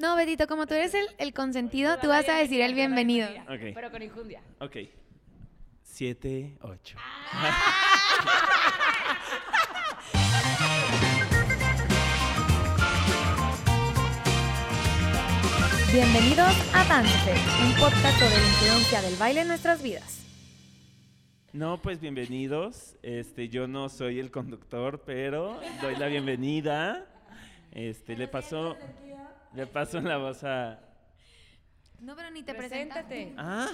No, Betito, como tú eres el, el consentido, tú vas a decir el bienvenido. Ok. Pero con injundia. Ok. Siete, ocho. Bienvenidos a Dance, un podcast sobre la influencia del baile en nuestras vidas. No, pues bienvenidos. Este, yo no soy el conductor, pero doy la bienvenida. Este, le pasó, le paso la voz a. No, pero ni te. Preséntate. Ah,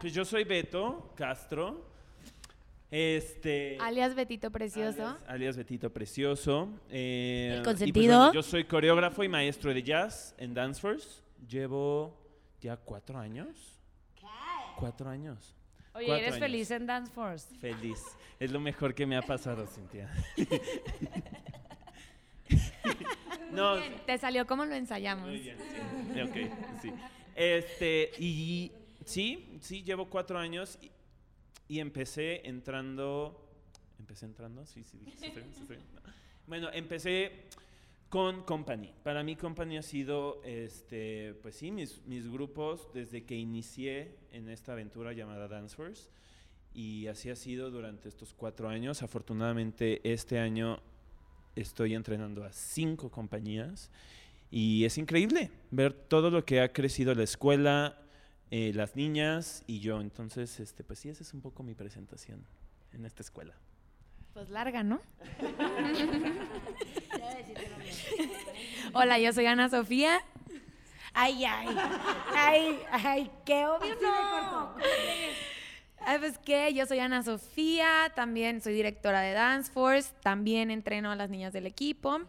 pues yo soy Beto Castro. Este. Alias Betito Precioso. Alias, alias Betito Precioso. Eh, El y pues consentido. bueno, yo soy coreógrafo y maestro de jazz en Dance Force. Llevo ya cuatro años. Cuatro años. Oye, Cuatro ¿eres años. feliz en Dance Force? Feliz. Es lo mejor que me ha pasado, Cintia. no, Bien, Te salió como lo ensayamos. muy bien, sí. Ok, sí. Este, y sí, sí, llevo cuatro años y, y empecé entrando. ¿Empecé entrando? Sí, sí, sí, estoy- sí estoy- no. Bueno, empecé con Company. Para mí Company ha sido, este, pues sí, mis, mis grupos desde que inicié en esta aventura llamada Dance Force. Y así ha sido durante estos cuatro años. Afortunadamente este año estoy entrenando a cinco compañías. Y es increíble ver todo lo que ha crecido la escuela, eh, las niñas y yo. Entonces, este, pues sí, esa es un poco mi presentación en esta escuela. Pues larga, ¿no? Hola, yo soy Ana Sofía. Ay, ay, ay, ay, qué obvio no. Pues qué, yo soy Ana Sofía, también soy directora de Dance Force, también entreno a las niñas del equipo,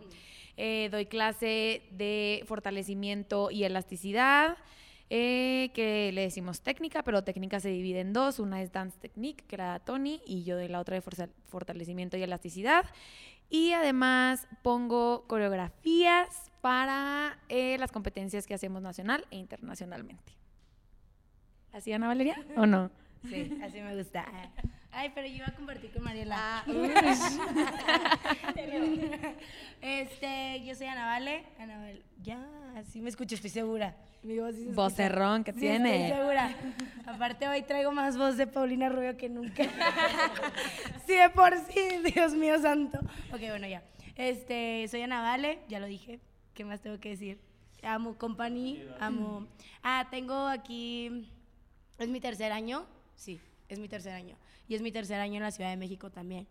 eh, doy clase de fortalecimiento y elasticidad, eh, que le decimos técnica, pero técnica se divide en dos, una es Dance Technique, que era Tony, y yo doy la otra de fortalecimiento y elasticidad. Y además pongo coreografías para eh, las competencias que hacemos nacional e internacionalmente. ¿Así, Ana Valeria? ¿O no? Sí, así me gusta. Ay, pero yo iba a compartir con Mariela. Ah, este, yo soy Ana Vale. Ana Vale. Ya, así me escucho, estoy segura. Mi voz sí se. Vocerrón que Sí, tiene. Estoy segura. Aparte, hoy traigo más voz de Paulina Rubio que nunca. sí, de por sí, Dios mío santo. Ok, bueno, ya. Este, soy Ana Vale, ya lo dije. ¿Qué más tengo que decir? Amo Company, amo. Ah, tengo aquí. Es mi tercer año. Sí, es mi tercer año. Y es mi tercer año en la Ciudad de México también.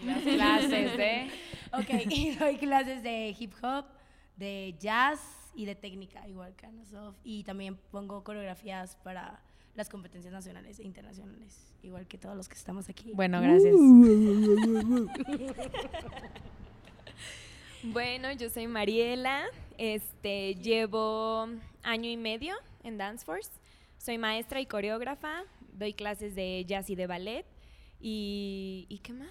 Y las clases de... Ok, y doy clases de hip hop, de jazz y de técnica, igual que Ana Sof. Y también pongo coreografías para las competencias nacionales e internacionales, igual que todos los que estamos aquí. Bueno, gracias. Bueno, yo soy Mariela, este, llevo año y medio en Dance Force, soy maestra y coreógrafa, doy clases de jazz y de ballet y, ¿y qué más?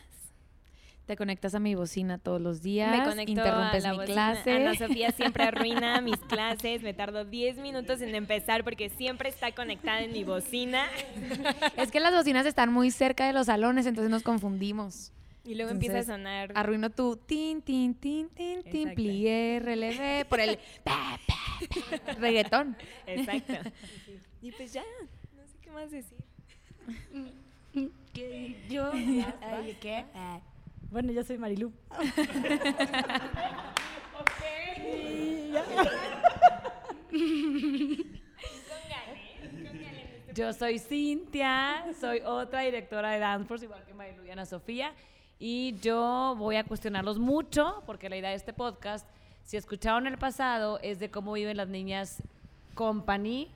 Te conectas a mi bocina todos los días, Me conecto interrumpes a la mi bocina. clase. Ana Sofía siempre arruina mis clases, me tardo 10 minutos en empezar porque siempre está conectada en mi bocina Es que las bocinas están muy cerca de los salones, entonces nos confundimos. y luego Entonces, empieza a sonar... Arruino tu tin, tin, tin, tin, tin, plié, relevé, por el pa, pa, pa, reggaetón. Exacto. Y pues ya, no sé qué más decir. Que yo, ay, ¿qué? Ah, bueno, yo soy Marilu. Yo soy Cintia, soy otra directora de Dance Force, igual que Marilu y Ana Sofía. Y yo voy a cuestionarlos mucho, porque la idea de este podcast, si escucharon el pasado, es de cómo viven las niñas company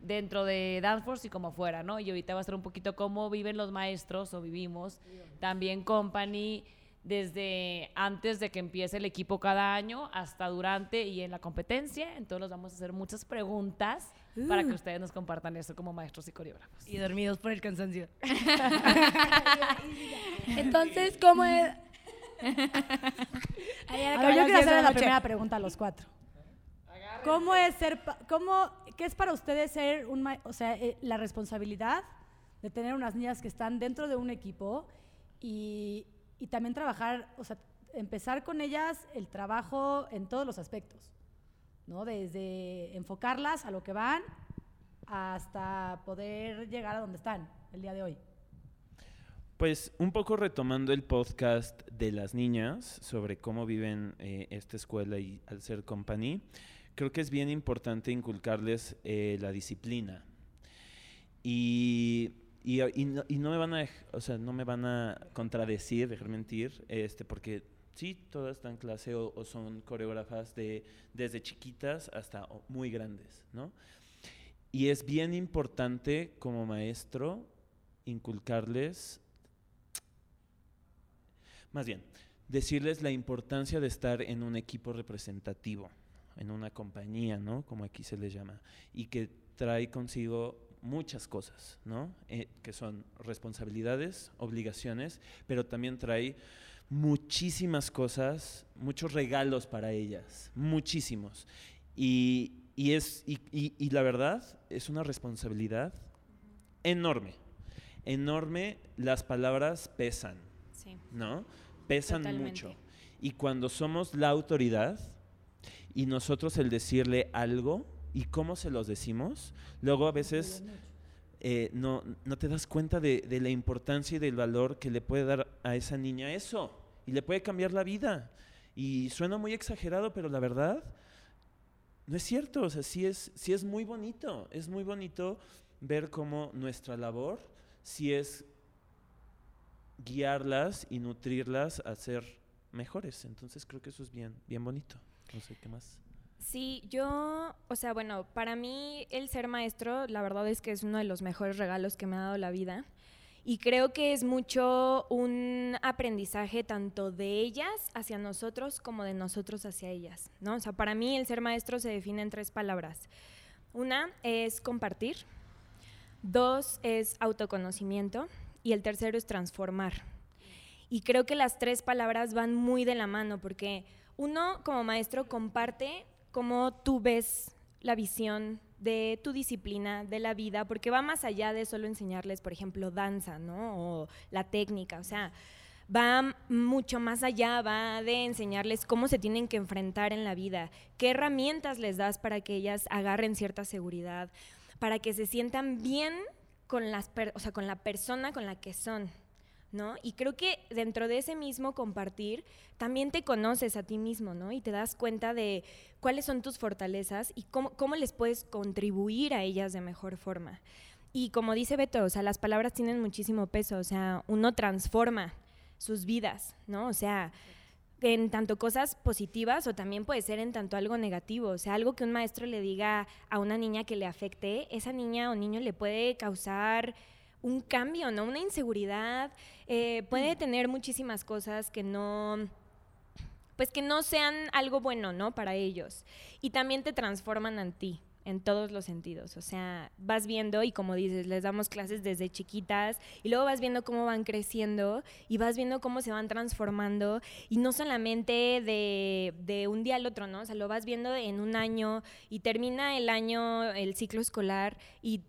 dentro de Dance Force y como fuera, ¿no? Y ahorita va a ser un poquito cómo viven los maestros o vivimos también company desde antes de que empiece el equipo cada año hasta durante y en la competencia. Entonces les vamos a hacer muchas preguntas para que ustedes nos compartan eso como maestros y coreógrafos. Y dormidos por el cansancio. Entonces, ¿cómo es? A ver, yo quiero 10 de hacer la primera pregunta a los cuatro. ¿Cómo es ser, cómo, qué es para ustedes ser un, o sea, eh, la responsabilidad de tener unas niñas que están dentro de un equipo y, y también trabajar, o sea, empezar con ellas el trabajo en todos los aspectos? ¿no? Desde enfocarlas a lo que van hasta poder llegar a donde están el día de hoy. Pues un poco retomando el podcast de las niñas sobre cómo viven eh, esta escuela y al ser company, creo que es bien importante inculcarles eh, la disciplina. Y, y, y no, me van a, o sea, no me van a contradecir, dejar mentir, este, porque sí, todas están en clase o, son coreógrafas de, desde chiquitas hasta muy grandes, ¿no? Y es bien importante como maestro inculcarles, más bien, decirles la importancia de estar en un equipo representativo, en una compañía, ¿no? Como aquí se les llama, y que trae consigo muchas cosas, ¿no? Eh, que son responsabilidades, obligaciones, pero también trae muchísimas cosas, muchos regalos para ellas, muchísimos. Y, y es, y, y- y la verdad, es una responsabilidad enorme, enorme. Las palabras pesan, Sí. ¿no? Pesan Totalmente. mucho. Y cuando somos la autoridad y nosotros el decirle algo y cómo se los decimos, luego a veces eh, no, no te das cuenta de, de la importancia y del valor que le puede dar a esa niña eso. Y le puede cambiar la vida. Y suena muy exagerado, pero la verdad no es cierto. O sea, sí es, sí es muy bonito. Es muy bonito ver cómo nuestra labor sí es guiarlas y nutrirlas a ser mejores. Entonces creo que eso es bien, bien bonito. No sé qué más. Sí, yo, o sea, bueno, para mí el ser maestro, la verdad es que es uno de los mejores regalos que me ha dado la vida. Y creo que es mucho un aprendizaje tanto de ellas hacia nosotros como de nosotros hacia ellas, ¿no? O sea, para mí el ser maestro se define en tres palabras. Una es compartir, dos es autoconocimiento y el tercero es transformar. Y creo que las tres palabras van muy de la mano porque uno como maestro comparte cómo tú ves la visión de tu disciplina, de la vida, porque va más allá de solo enseñarles, por ejemplo, danza, ¿no? O la técnica, o sea, va mucho más allá, va de enseñarles cómo se tienen que enfrentar en la vida, qué herramientas les das para que ellas agarren cierta seguridad, para que se sientan bien con, las o sea, con la persona con la que son. ¿No? Y creo que dentro de ese mismo compartir también te conoces a ti mismo, ¿no? Y te das cuenta de cuáles son tus fortalezas y cómo, cómo les puedes contribuir a ellas de mejor forma. Y como dice Beto, o sea, las palabras tienen muchísimo peso, o sea, uno transforma sus vidas, ¿no? O sea, en tanto cosas positivas o también puede ser en tanto algo negativo, o sea, algo que un maestro le diga a una niña que le afecte, esa niña o niño le puede causar un cambio, ¿no? Una inseguridad, eh, puede tener muchísimas cosas que no, pues que no sean algo bueno, ¿no? Para ellos. Y también te transforman en ti, en todos los sentidos. O sea, vas viendo y como dices, les damos clases desde chiquitas y luego vas viendo cómo van creciendo y vas viendo cómo se van transformando y no solamente de, de un día al otro, ¿no? O sea, lo vas viendo en un año y termina el año, el ciclo escolar y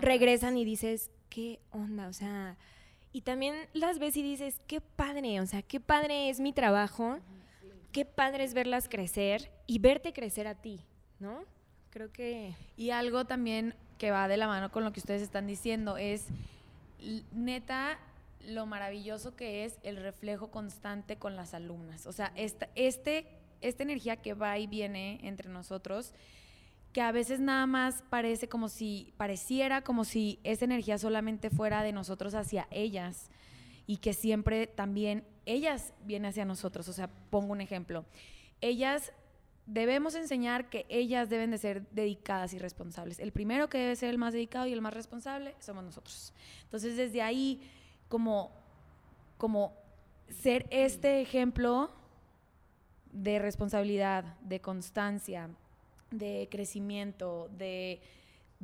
regresan y dices, ¿qué onda? O sea, y también las ves y dices, qué padre, o sea, qué padre es mi trabajo, qué padre es verlas crecer y verte crecer a ti, ¿no? Creo que... Y algo también que va de la mano con lo que ustedes están diciendo es, neta, lo maravilloso que es el reflejo constante con las alumnas. O sea, esta, este, esta energía que va y viene entre nosotros, que a veces nada más parece como si, pareciera como si esa energía solamente fuera de nosotros hacia ellas y que siempre también ellas vienen hacia nosotros. O sea, pongo un ejemplo. Ellas debemos enseñar que ellas deben de ser dedicadas y responsables. El primero que debe ser el más dedicado y el más responsable somos nosotros. Entonces, desde ahí, como, como ser este ejemplo de responsabilidad, de constancia, de crecimiento, de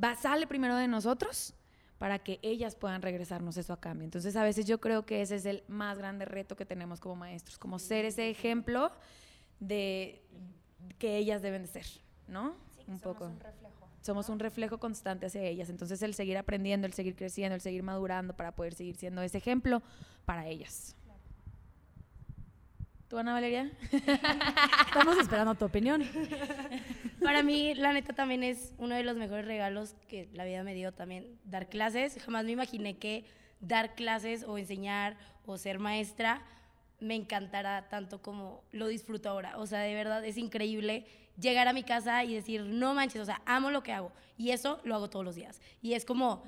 va, sale primero de nosotros para que ellas puedan regresarnos eso a cambio. Entonces, a veces yo creo que ese es el más grande reto que tenemos como maestros, como ser ese ejemplo de que ellas deben de ser, ¿no? un poco. Somos un reflejo constante hacia ellas. Entonces, el seguir aprendiendo, el seguir creciendo, el seguir madurando para poder seguir siendo ese ejemplo para ellas. ¿Tú, Ana Valeria? Estamos esperando tu opinión. Para mí, la neta, también es uno de los mejores regalos que la vida me dio también, dar clases. Jamás me imaginé que dar clases o enseñar o ser maestra me encantará tanto como lo disfruto ahora. O sea, de verdad es increíble llegar a mi casa y decir, no manches, o sea, amo lo que hago. Y eso lo hago todos los días. Y es como,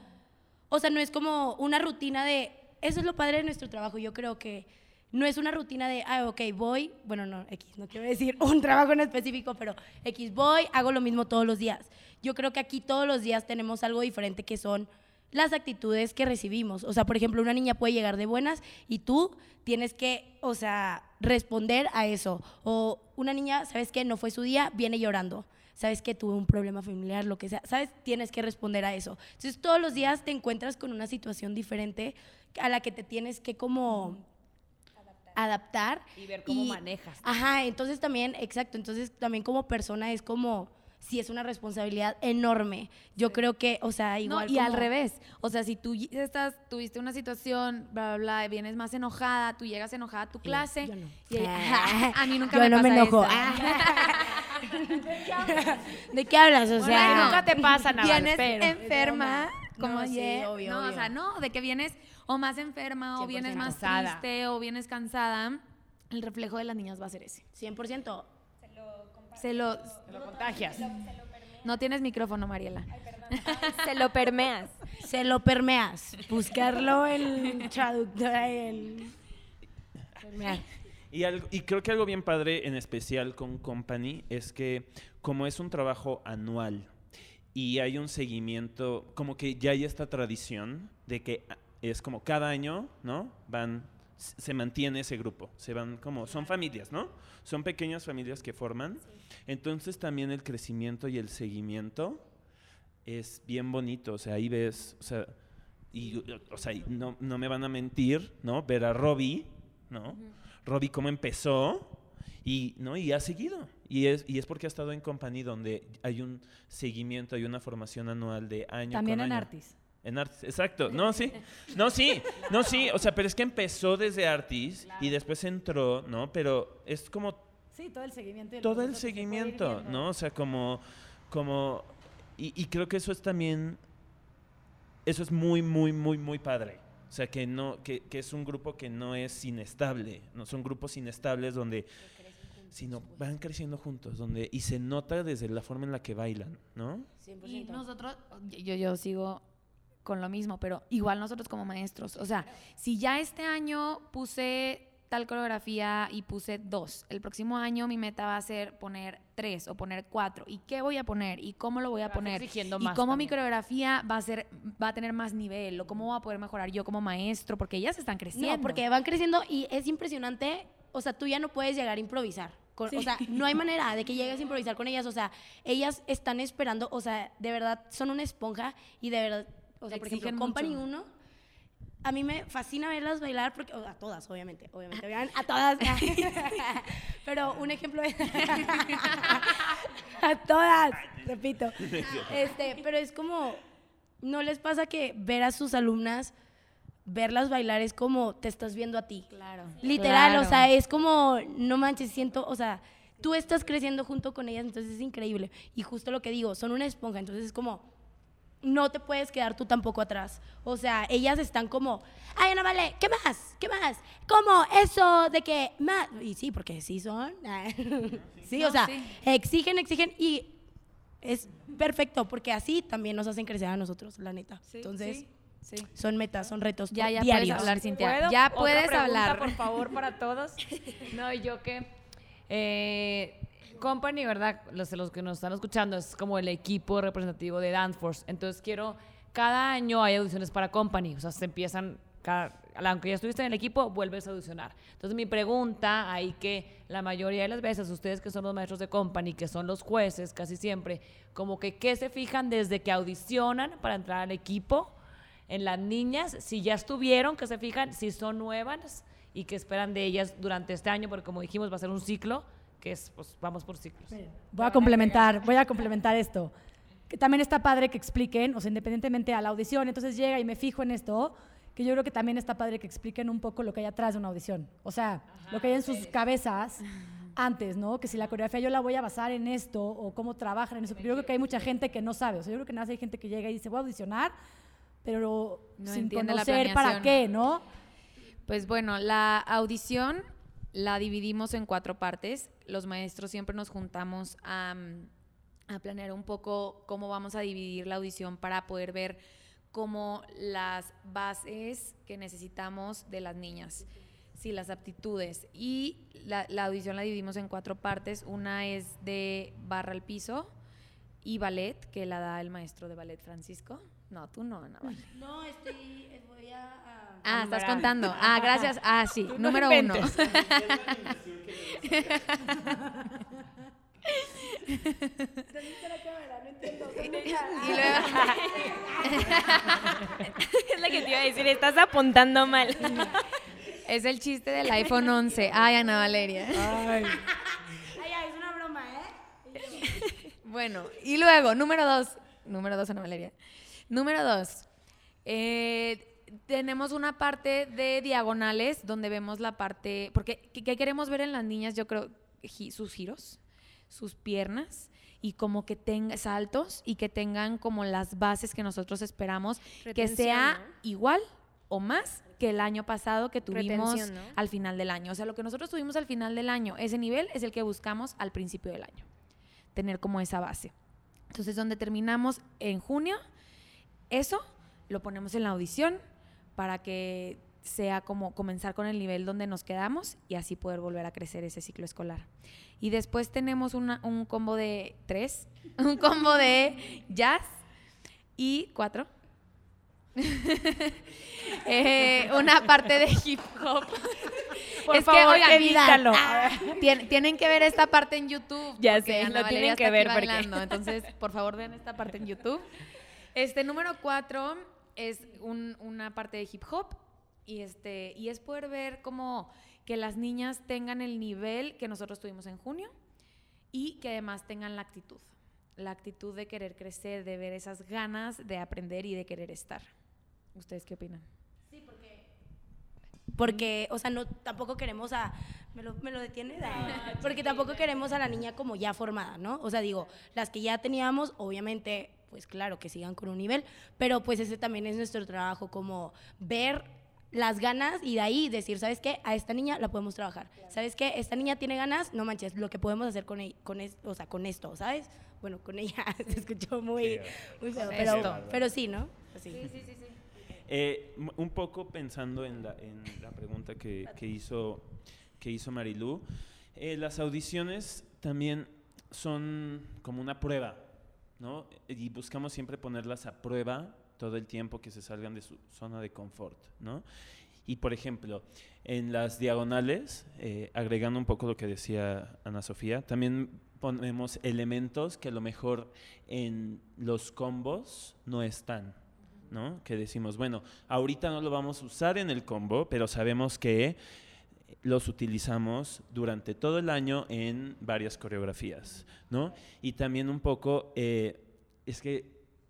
o sea, no es como una rutina de, eso es lo padre de nuestro trabajo. Yo creo que no es una rutina de, ah, ok, voy, bueno, no, X, no quiero decir un trabajo en específico, pero X, voy, hago lo mismo todos los días. Yo creo que aquí todos los días tenemos algo diferente que son las actitudes que recibimos. O sea, por ejemplo, una niña puede llegar de buenas y tú tienes que, o sea, responder a eso. O una niña, ¿sabes qué? No fue su día, viene llorando. ¿Sabes que tuve un problema familiar, lo que sea? ¿Sabes? Tienes que responder a eso. Entonces, todos los días te encuentras con una situación diferente a la que te tienes que como adaptar. Y ver cómo manejas. Ajá, entonces también, exacto, entonces también como persona es como, sí es una responsabilidad enorme. Yo creo que, o sea, No, igual y al revés. O sea, si tú estás, tuviste una situación, bla, bla, bla, vienes más enojada, tú llegas enojada a tu clase. yo no. y ella- a mí nunca Yo me no me enojo. eso. ¿De qué hablas? O Bueno, sea, nunca te pasa nada, vienes pero- enferma, No, como sí, ayer. obvio, no, o sea, no, de que vienes o más enferma, o vienes 100% más cansada. triste, o vienes cansada, el reflejo de las niñas va a ser ese. 100%. Se lo, Te lo contagias. no tienes micrófono, Mariela. Se lo permeas. Se lo permeas. Buscarlo en traductor en permear. Y, algo- y creo que algo bien padre, en especial con Company, es que como es un trabajo anual y hay un seguimiento, como que ya hay esta tradición de que es como cada año, ¿no? Van, se mantiene ese grupo, se van como, son familias, ¿no? Son pequeñas familias que forman. Entonces también el crecimiento y el seguimiento es bien bonito, o sea, ahí ves, o sea, y, o sea, no, no me van a mentir, ¿no? Ver a Robbie, ¿no? Robbie cómo empezó y, ¿no? y ha seguido. Y es, y es porque ha estado en Company donde hay un seguimiento, hay una formación anual de año También con en año. Artis. En Artis, exacto. No, sí. No, sí. No, sí. O sea, pero es que empezó desde Artis y después entró, ¿no? Pero es como Sí, todo el seguimiento. todo el se seguimiento. ¿no? O sea, como, como, y, y creo que eso es también, eso es muy, muy, muy, muy padre. O sea, que no, que, que es un grupo que no es inestable, no son grupos inestables donde, sino van creciendo juntos, donde, y se nota desde la forma en la que bailan, ¿no? 100%. Y nosotros, yo, yo sigo con lo mismo, pero igual nosotros como maestros, o sea, si ya este año puse tal coreografía y puse dos, el próximo año mi meta va a ser poner tres o poner cuatro, ¿y qué voy a poner? ¿Y cómo lo voy a poner? exigiendo ¿Y cómo mi coreografía va a ser, va a tener más nivel? ¿O cómo voy a poder mejorar yo como maestro? Porque ellas están creciendo. No, porque van creciendo y es impresionante. O sea, tú ya no puedes llegar a improvisar. con- O sea, no hay manera de que llegues a improvisar con ellas. O sea, ellas están esperando, o sea, de verdad son una esponja y de verdad, o sea, por ejemplo, Exigen Company mucho. 1, a mí me fascina verlas bailar porque, o a todas, obviamente, obviamente, vean, a todas. Pero un ejemplo es, a todas, repito. Este, pero es como, ¿no les pasa que ver a sus alumnas, verlas bailar es como te estás viendo a ti? Claro. Literal, Claro. o sea, es como, no manches, siento, o sea, tú estás creciendo junto con ellas, entonces es increíble. Y justo lo que digo, son una esponja, entonces es como, no te puedes quedar tú tampoco atrás. O sea, ellas están como, ay, Ana, vale, ¿qué más? ¿Qué más? ¿Cómo? Eso de que más. Y sí, porque sí son. sí, o No, sea, sí. exigen, exigen y es perfecto porque así también nos hacen crecer a nosotros, la neta. Entonces, Sí. son metas, son retos Ya, ya diarios. puedes hablar, Cintia. ¿Puedo? Ya Otra puedes pregunta, hablar. por favor, para todos. No, y yo que... Eh, Company, ¿verdad? Los, que nos están escuchando es como el equipo representativo de Dance Force. Entonces quiero... Cada año hay audiciones para Company. O sea, se empiezan... Aunque ya estuviste en el equipo, vuelves a audicionar. Entonces mi pregunta ahí que la mayoría de las veces ustedes que son los maestros de Company, que son los jueces casi siempre, como que qué se fijan desde que audicionan para entrar al equipo en las niñas, si ya estuvieron, que se fijan, si son nuevas y que esperan de ellas durante este año, porque como dijimos va a ser un ciclo, que es, pues vamos por ciclos. Voy a complementar, voy a complementar esto. Que también está padre que expliquen, o sea, independientemente a la audición, entonces llega y me fijo en esto, que yo creo que también está padre que expliquen un poco lo que hay atrás de una audición. O sea, lo que hay en sus cabezas antes, ¿no? Que si la coreografía yo la voy a basar en esto o cómo trabajan en eso. Porque yo creo que hay mucha gente que no sabe. O sea, yo creo que nada más hay gente que llega y dice, voy a audicionar, pero No sin entiende la conocer para qué, ¿no? Pues bueno, la audición la dividimos en cuatro partes. Los maestros siempre nos juntamos a, mm, a planear un poco cómo vamos a dividir la audición para poder ver cómo las bases que necesitamos de las niñas. Sí, las aptitudes. Y la, la audición la dividimos en cuatro partes. Una es de barra al piso y ballet, que la da el maestro de ballet Francisco. No, tú no, Ana. Vale. No, estoy, voy a... a- Ah, estás contando. Ah, gracias. Ah, sí, no número uno. inventes. Y luego, es la que te iba a decir, estás apuntando mal. es el chiste del iPhone 11. Ay, Ana Valeria. Ay, es una broma, ¿eh? Bueno, y luego, número dos. Número dos, Ana Valeria. Número dos. eh, tenemos una parte de diagonales donde vemos la parte. Porque, ¿qué, queremos ver en las niñas? Yo creo sus giros, sus piernas y como que tengan saltos y que tengan como las bases que nosotros esperamos que sea ¿no? igual o más que el año pasado que tuvimos al final del año. O sea, lo que nosotros tuvimos al final del año, ese nivel es el que buscamos al principio del año. Tener como esa base. Entonces, donde terminamos en junio, eso lo ponemos en la audición para que sea como comenzar con el nivel donde nos quedamos y así poder volver a crecer ese ciclo escolar. Y después tenemos un combo de tres, un combo de jazz y cuatro. Eh, una parte de hip hop. Por es favor, que, oigan, edítalo. ah, tien- tienen que ver esta parte en YouTube. Ya sé, Ana lo tienen que ver porque-. Entonces, por favor, vean esta parte en YouTube. Este número cuatro es un- una parte de hip hop y este y es poder ver como que las niñas tengan el nivel que nosotros tuvimos en junio y que además tengan la actitud, la actitud de querer crecer, de ver esas ganas de aprender y de querer estar. ¿Ustedes qué opinan? Porque, o sea, no, tampoco queremos a... ¿Me lo, me lo detienes? Ah, Porque tampoco queremos a la niña como ya formada, ¿no? O sea, digo, las que ya teníamos, obviamente, pues claro, que sigan con un nivel, pero pues ese también es nuestro trabajo, como ver las ganas y de ahí decir, ¿sabes qué? A esta niña la podemos trabajar. ¿Sabes qué? Esta niña tiene ganas, no manches, lo que podemos hacer con, ell- con, es- o sea, con esto, ¿sabes? Bueno, con ella se escuchó muy, muy feo, pero, pero sí, ¿no? Así. Eh, un poco pensando en la, pregunta que, que hizo, que hizo Marilú, eh, las audiciones también son como una prueba, ¿no? Y buscamos siempre ponerlas a prueba todo el tiempo que se salgan de su zona de confort, ¿no? Y por ejemplo, en las diagonales, eh, agregando un poco lo que decía Ana Sofía, también ponemos elementos que a lo mejor en los combos no están, Que decimos, bueno, ahorita no lo vamos a usar en el combo, pero sabemos que los utilizamos durante todo el año en varias coreografías, ¿no? Y también un poco, eh, es que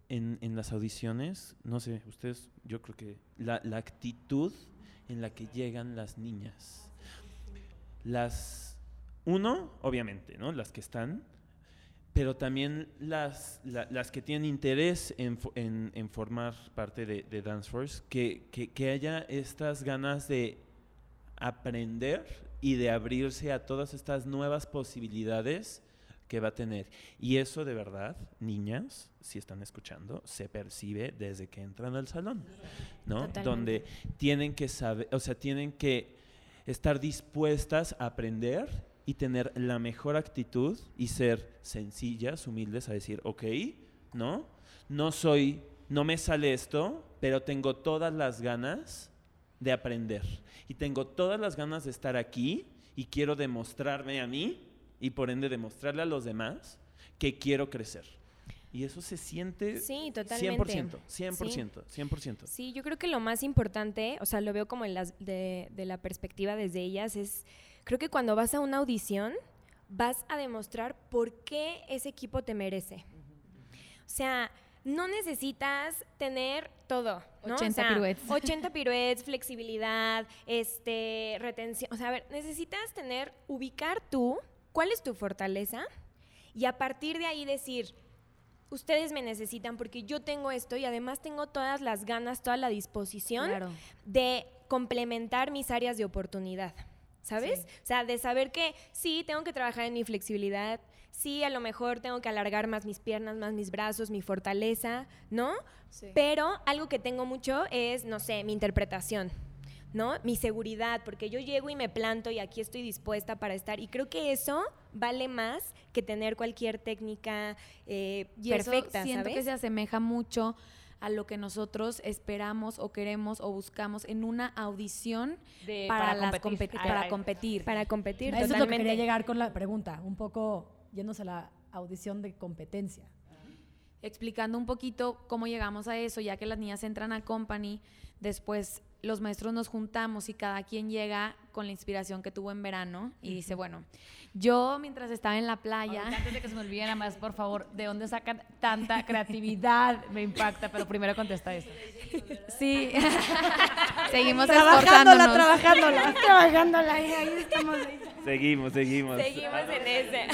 en, en las audiciones, no sé, ustedes, yo creo que la, la actitud en la que llegan las niñas. Las, uno, obviamente, ¿no? Las que están, pero también las, la- las que tienen interés en, en- en formar parte de, de Dance Force, que, que- que haya estas ganas de aprender y de abrirse a todas estas nuevas posibilidades que va a tener. Y eso de verdad, niñas, si están escuchando, se percibe desde que entran al salón, ¿no? Totalmente. Donde tienen que saber, o sea, tienen que estar dispuestas a aprender y tener la mejor actitud y ser sencillas, humildes, a decir, ok, ¿no? No soy, no me sale esto, pero tengo todas las ganas de aprender. Y tengo todas las ganas de estar aquí y quiero demostrarme a mí y por ende demostrarle a los demás que quiero crecer. Y eso se siente Sí, totalmente. 100%, 100%, 100%. Sí, yo creo que lo más importante, o sea, lo veo como en las, de, de la perspectiva desde ellas, es, creo que cuando vas a una audición, vas a demostrar por qué ese equipo te merece. O sea, no necesitas tener todo, ¿no? 80 O sea, piruetes. 80 piruetes, flexibilidad, este, retención. O sea, a ver, necesitas tener, ubicar tú cuál es tu fortaleza y a partir de ahí decir, ustedes me necesitan porque yo tengo esto y además tengo todas las ganas, toda la disposición Claro. de complementar mis áreas de oportunidad. ¿Sabes? O sea, de saber que sí, tengo que trabajar en mi flexibilidad, sí, a lo mejor tengo que alargar más mis piernas, más mis brazos, mi fortaleza, ¿no? Pero algo que tengo mucho es, no sé, mi interpretación, ¿no? Mi seguridad, porque yo llego y me planto y aquí estoy dispuesta para estar. Y creo que eso vale más que tener cualquier técnica eh, Y eso perfecta, siento ¿sabes? que se asemeja mucho a lo que nosotros esperamos o queremos o buscamos en una audición De- para, para las competir. competi- Ay, para ay. competir. Para competir, Eso es lo que totalmente. quería llegar con la pregunta, un poco yéndose a la audición de competencia. explicando un poquito cómo llegamos a eso, ya que las niñas entran a company, después los maestros nos juntamos y cada quien llega con la inspiración que tuvo en verano y dice, bueno, yo mientras estaba en la playa, Ahorita, Antes de que se me olvide nada más, por favor, ¿de dónde sacan tanta creatividad? Me impacta, pero primero contesta eso. sí, seguimos Trabajándola, trabajándola, trabajándola. Ahí, ahí estamos. ahí. Seguimos, seguimos. Seguimos en ese.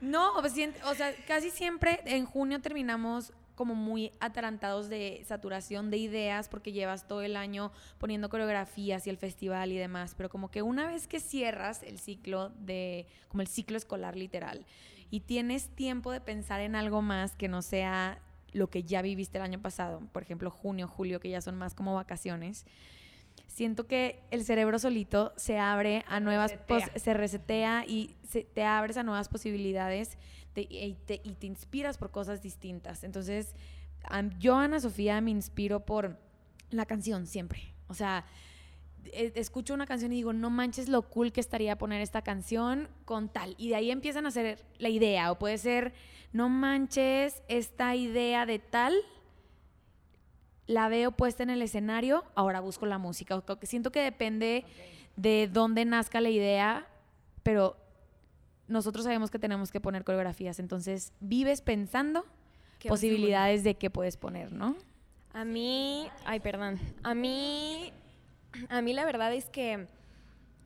No, pues, o sea, casi siempre en junio terminamos como muy atarantados de saturación de ideas porque llevas todo el año poniendo coreografías y el festival y demás, pero como que una vez que cierras el ciclo de como el ciclo escolar literal y tienes tiempo de pensar en algo más que no sea lo que ya viviste el año pasado, por ejemplo, junio, julio que ya son más como vacaciones. Siento que el cerebro solito se abre a nuevas resetea. se resetea y se- te abres a nuevas posibilidades te- y, te, y te inspiras por cosas distintas. Entonces, yo, Ana Sofía, me inspiro por la canción siempre. O sea, e- escucho una canción y digo, no manches lo cool que estaría poner esta canción con tal. Y de ahí empiezan a hacer la idea. O puede ser, no manches esta idea de tal la veo puesta en el escenario, ahora busco la música. Siento que depende de dónde nazca la idea, pero nosotros sabemos que tenemos que poner coreografías, entonces vives pensando Qué posibilidades de qué puedes poner, ¿no? A mí, ay, perdón. A mí, a mí la verdad es que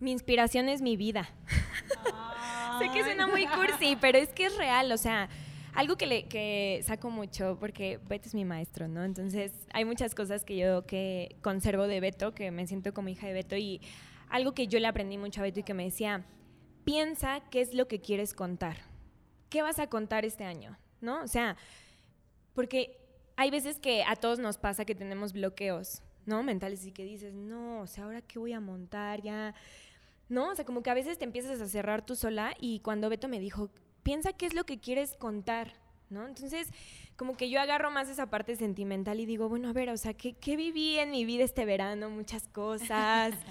mi inspiración es mi vida. sé que suena muy cursi, pero es que es real, o sea, algo que, le, que saco mucho, porque Beto es mi maestro, ¿no? Entonces, hay muchas cosas que yo que conservo de Beto, que me siento como hija de Beto, y algo que yo le aprendí mucho a Beto y que me decía, piensa qué es lo que quieres contar. ¿Qué vas a contar este año? ¿No? O sea, porque hay veces que a todos nos pasa que tenemos bloqueos, ¿no? Mentales y que dices, no, o sea, ahora qué voy a montar, ya. ¿No? O sea, como que a veces te empiezas a cerrar tú sola y cuando Beto me dijo, piensa qué es lo que quieres contar, ¿no? Entonces, como que yo agarro más esa parte sentimental y digo, bueno, a ver, o sea, ¿qué, qué viví en mi vida este verano? Muchas cosas.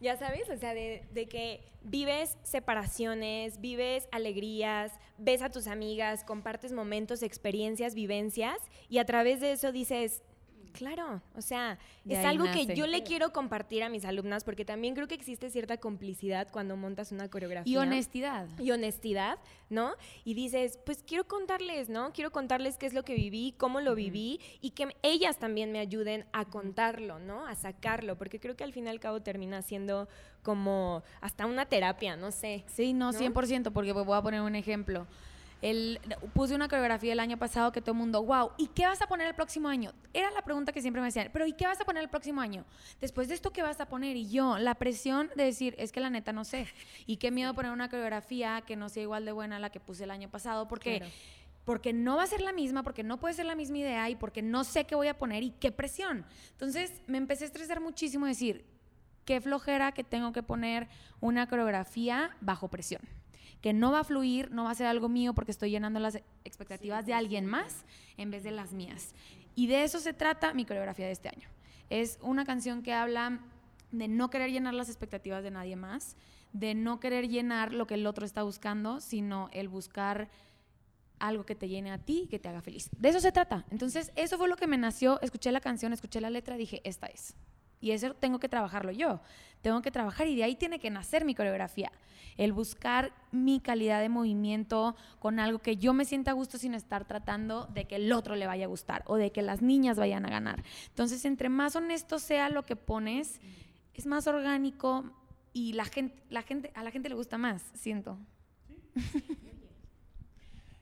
Ya sabes, o sea, de, de que vives separaciones, vives alegrías, ves a tus amigas, compartes momentos, experiencias, vivencias, y a través de eso dices, claro, o sea, De es algo nace. que yo le quiero compartir a mis alumnas, porque también creo que existe cierta complicidad cuando montas una coreografía Y honestidad. y honestidad, ¿no? Y dices, pues quiero contarles, ¿no? Quiero contarles qué es lo que viví, cómo lo viví y que ellas también me ayuden a contarlo, ¿no? A sacarlo, porque creo que al fin y al cabo termina siendo como hasta una terapia, no sé. Sí, no, ¿No? 100%, porque voy a poner un ejemplo. El, puse una coreografía el año pasado que todo el mundo, wow, ¿y qué vas a poner el próximo año? Era la pregunta que siempre me hacían, pero ¿y qué vas a poner el próximo año? Después de esto, ¿qué vas a poner? Y yo, la presión de decir, es que la neta no sé. Y qué miedo poner una coreografía que no sea igual de buena a la que puse el año pasado, porque... Claro. Porque no va a ser la misma, porque no puede ser la misma idea y porque no sé qué voy a poner y qué presión. Entonces me empecé a estresar muchísimo decir, qué flojera que tengo que poner una coreografía bajo presión. Que no va a fluir, no va a ser algo mío porque estoy llenando las expectativas de alguien más en vez de las mías. Y de eso se trata mi coreografía de este año. Es una canción que habla de no querer llenar las expectativas de nadie más, de no querer llenar lo que el otro está buscando, sino el buscar algo que te llene a ti y que te haga feliz. De eso se trata. Entonces, eso fue lo que me nació. Escuché la canción, escuché la letra, dije, esta es. Y eso tengo que trabajarlo yo. Tengo que trabajar y de ahí tiene que nacer mi coreografía. El buscar mi calidad de movimiento con algo que yo me sienta a gusto sin estar tratando de que el otro le vaya a gustar o de que las niñas vayan a ganar. Entonces, entre más honesto sea lo que pones, es más orgánico, y la gente, la gente, a la gente le gusta más, siento.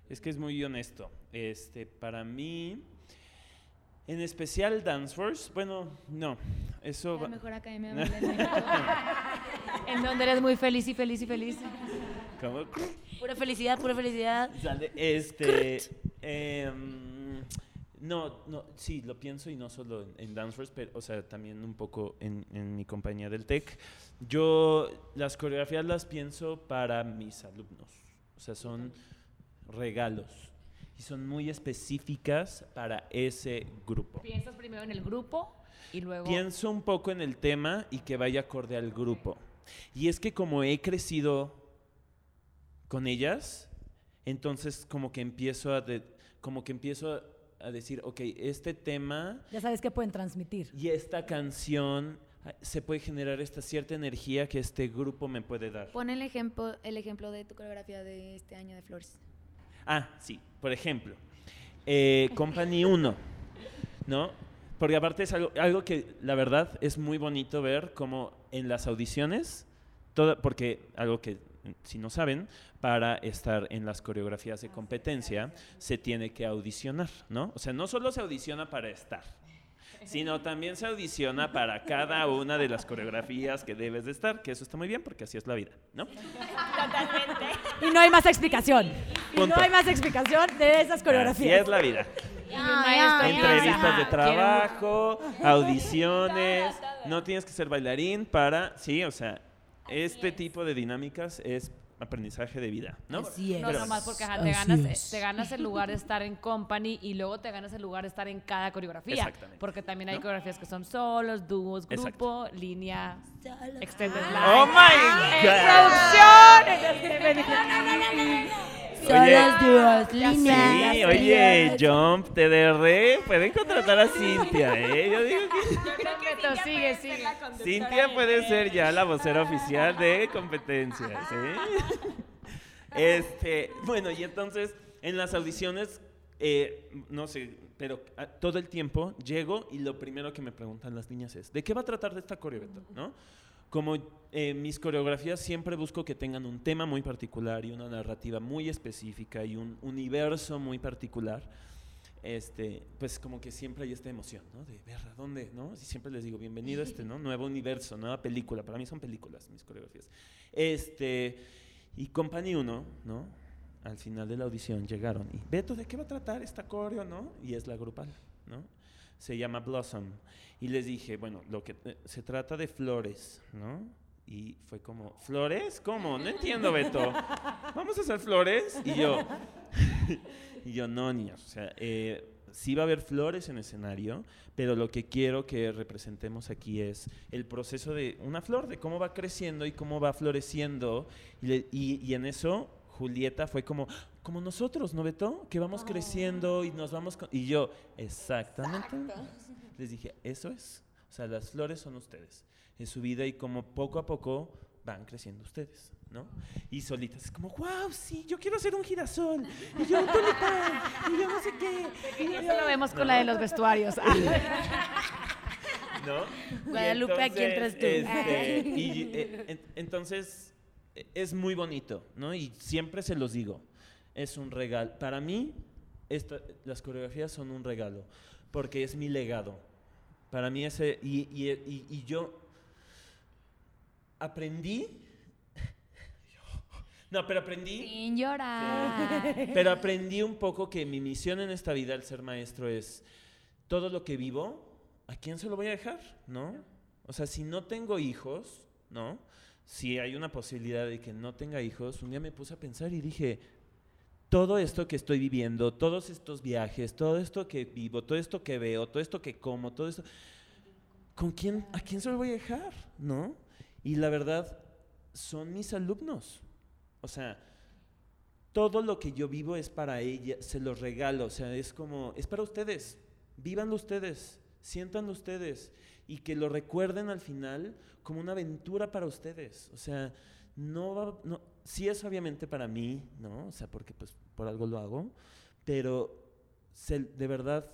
Es que es muy honesto. Este, para mí, en especial Danceforce, bueno, no, eso La va- mejor academia de. En donde eres muy feliz y feliz y feliz. ¿cómo? Pura felicidad, pura felicidad. Sale, este, em, no, no, sí, lo pienso y no solo en, en Danceforce, pero, o sea, también un poco en, en mi compañía del TEC. Yo las coreografías las pienso para mis alumnos, o sea, son regalos y son muy específicas para ese grupo. Piensas primero en el grupo y luego... Pienso un poco en el tema y que vaya acorde al grupo. Y es que como he crecido con ellas, entonces como que empiezo a, de- como que empiezo a, a decir, ok, este tema Ya sabes qué pueden transmitir. y esta canción ah, se puede generar esta cierta energía que este grupo me puede dar. Pon el ejemplo, el ejemplo de tu coreografía de este año de Flores. Ah, sí, por ejemplo, eh, Company 1, ¿no? Porque aparte es algo, algo que la verdad es muy bonito ver como en las audiciones, todo, porque algo que si no saben, para estar en las coreografías de competencia se tiene que audicionar, ¿no? O sea, no solo se audiciona para estar, sino también se audiciona para cada una de las coreografías que debes de estar, que eso está muy bien porque así es la vida, ¿no? Y no hay más explicación. Y no hay más explicación de esas Así coreografías. es la vida. Entrevistas de "Quiero- trabajo, audiciones, no tienes que ser bailarín para, sí, o sea, este tipo de dinámicas es aprendizaje de vida, ¿no? Así es. No, nomás porque ajá, Así te, ganas, es. te ganas el lugar de estar en company y luego te ganas el lugar de estar en cada coreografía. Exactamente. Porque también hay ¿No? coreografías que son solos, dúos, grupo, línea, extended line. ¡Oh, my Solos, dúos, God! líneas. Sí, oye, Jump, TDR, pueden contratar a Cintia, ¿eh? Yo digo que Beto, sigue, sigue. Cintia puede ser ya la vocera oficial de competencias, ¿eh? Este, bueno, y entonces en las audiciones, eh, no sé, pero ah, todo el tiempo llego y lo primero que me preguntan las niñas es, ¿de qué va a tratar de esta coreografía? ¿No? Como eh, mis coreografías siempre busco que tengan un tema muy particular y una narrativa muy específica y un universo muy particular, este, pues como que siempre hay esta emoción, ¿no? De ver a dónde, ¿no? Y siempre les digo, bienvenido a este, ¿no? Nuevo universo, nueva película. Para mí son películas mis coreografías. Este, y Company 1, ¿no? Al final de la audición llegaron y, Beto, ¿de qué va a tratar esta coreo, no? Y es la grupal, ¿no? Se llama Blossom. Y les dije, bueno, lo que eh, se trata de flores, ¿no? Y fue como, ¿flores? ¿Cómo? No entiendo, Beto. ¿Vamos a hacer flores? Y yo, y yo, no, niños. O sea, eh, sí va a haber flores en escenario, pero lo que quiero que representemos aquí es el proceso de una flor, de cómo va creciendo y cómo va floreciendo. Y, le- y- y en eso, Julieta fue como, como nosotros, ¿no, Beto? Que vamos creciendo y nos vamos... con-". Y yo, exactamente. Les dije, eso es. O sea, las flores son ustedes. En su vida y como poco a poco van creciendo ustedes, ¿no? Y solitas, es como, wow, sí, yo quiero hacer un girasol, y yo un tulipán, y yo no sé qué. y Eso lo yo-". vemos con ¿No? la de los vestuarios. Guadalupe, aquí entras tú. este, y, eh, en- entonces, eh, es muy bonito, ¿no? Y siempre se los digo, es un regalo. Para mí, esta- las coreografías son un regalo, porque es mi legado. Para mí ese, y, y- y- y yo aprendí, no, pero aprendí... Sin llorar. Pero aprendí un poco que mi misión en esta vida al ser maestro es todo lo que vivo, ¿a quién se lo voy a dejar? ¿No? O sea, si no tengo hijos, ¿no? Si hay una posibilidad de que no tenga hijos, un día me puse a pensar y dije, todo esto que estoy viviendo, todos estos viajes, todo esto que vivo, todo esto que veo, todo esto que como, todo esto, ¿con quién, a quién se lo voy a dejar? ¿No? Y la verdad, son mis alumnos. O sea, todo lo que yo vivo es para ella, se los regalo, o sea, es como, es para ustedes, vívanlo ustedes, siéntanlo ustedes. Y que lo recuerden al final como una aventura para ustedes, o sea, no va, no, sí es obviamente para mí, ¿no? O sea, porque pues por algo lo hago, pero de verdad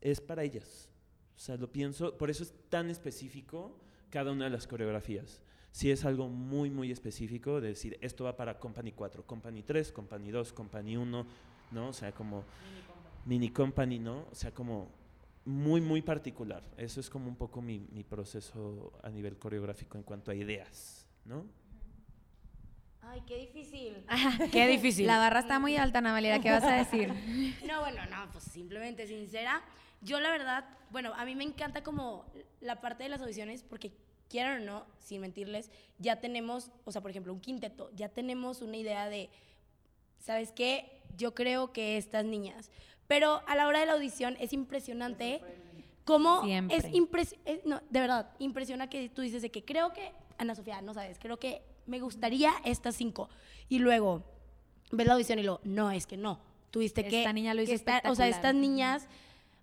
es para ellas, o sea, lo pienso, por eso es tan específico cada una de las coreografías, Si es algo muy, muy específico, de decir, esto va para Company 4, Company 3, Company 2, Company 1, ¿no? O sea, como mini company, ¿no? O sea, como muy, muy particular. Eso es como un poco mi, mi proceso a nivel coreográfico en cuanto a ideas, ¿no? Ay, qué difícil. Qué difícil. La barra está muy alta, Ana ¿qué vas a decir? No, bueno, no, pues simplemente sincera. Yo la verdad, bueno, a mí me encanta como la parte de las audiciones porque quieran o no, sin mentirles, ya tenemos, o sea, por ejemplo, un quinteto, ya tenemos una idea de, ¿sabes qué? Yo creo que estas niñas. Pero a la hora de la audición es impresionante cómo Siempre. es impresionante, no, de verdad, impresiona que tú dices de que creo que, Ana Sofía, no sabes, creo que me gustaría estas cinco. Y luego ves la audición y lo, no, es que no. Tuviste que. Esta niña lo hizo que esta- O sea, estas niñas,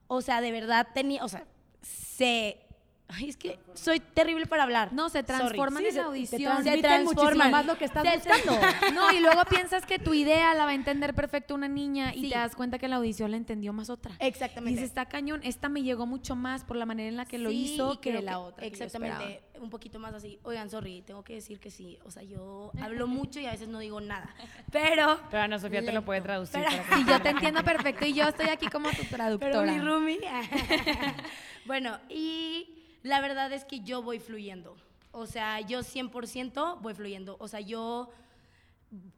o sea, de verdad tenía, o sea, se. Ay, es que soy terrible para hablar. No, se transforman Sí, en se- audición. transmiten transforman. muchísimo más lo que estás Se- buscando. No, y luego piensas que tu idea la va a entender perfecto una niña y te das cuenta que la audición la entendió más otra. Y Exactamente. dices, está cañón, esta me llegó mucho más por la manera en la que lo hizo y que la otra. que yo Exactamente. Un poquito más así. Oigan, sorry, tengo que decir que sí. O sea, yo hablo mucho y a veces no digo nada. Pero. Pero Ana Sofía te lo puede traducir. Pero- para Sí, yo te entiendo perfecto y yo estoy aquí como tu Pero traductora. mi roomie. bueno, y la verdad es que yo voy fluyendo. O sea, yo 100% voy fluyendo. O sea, yo.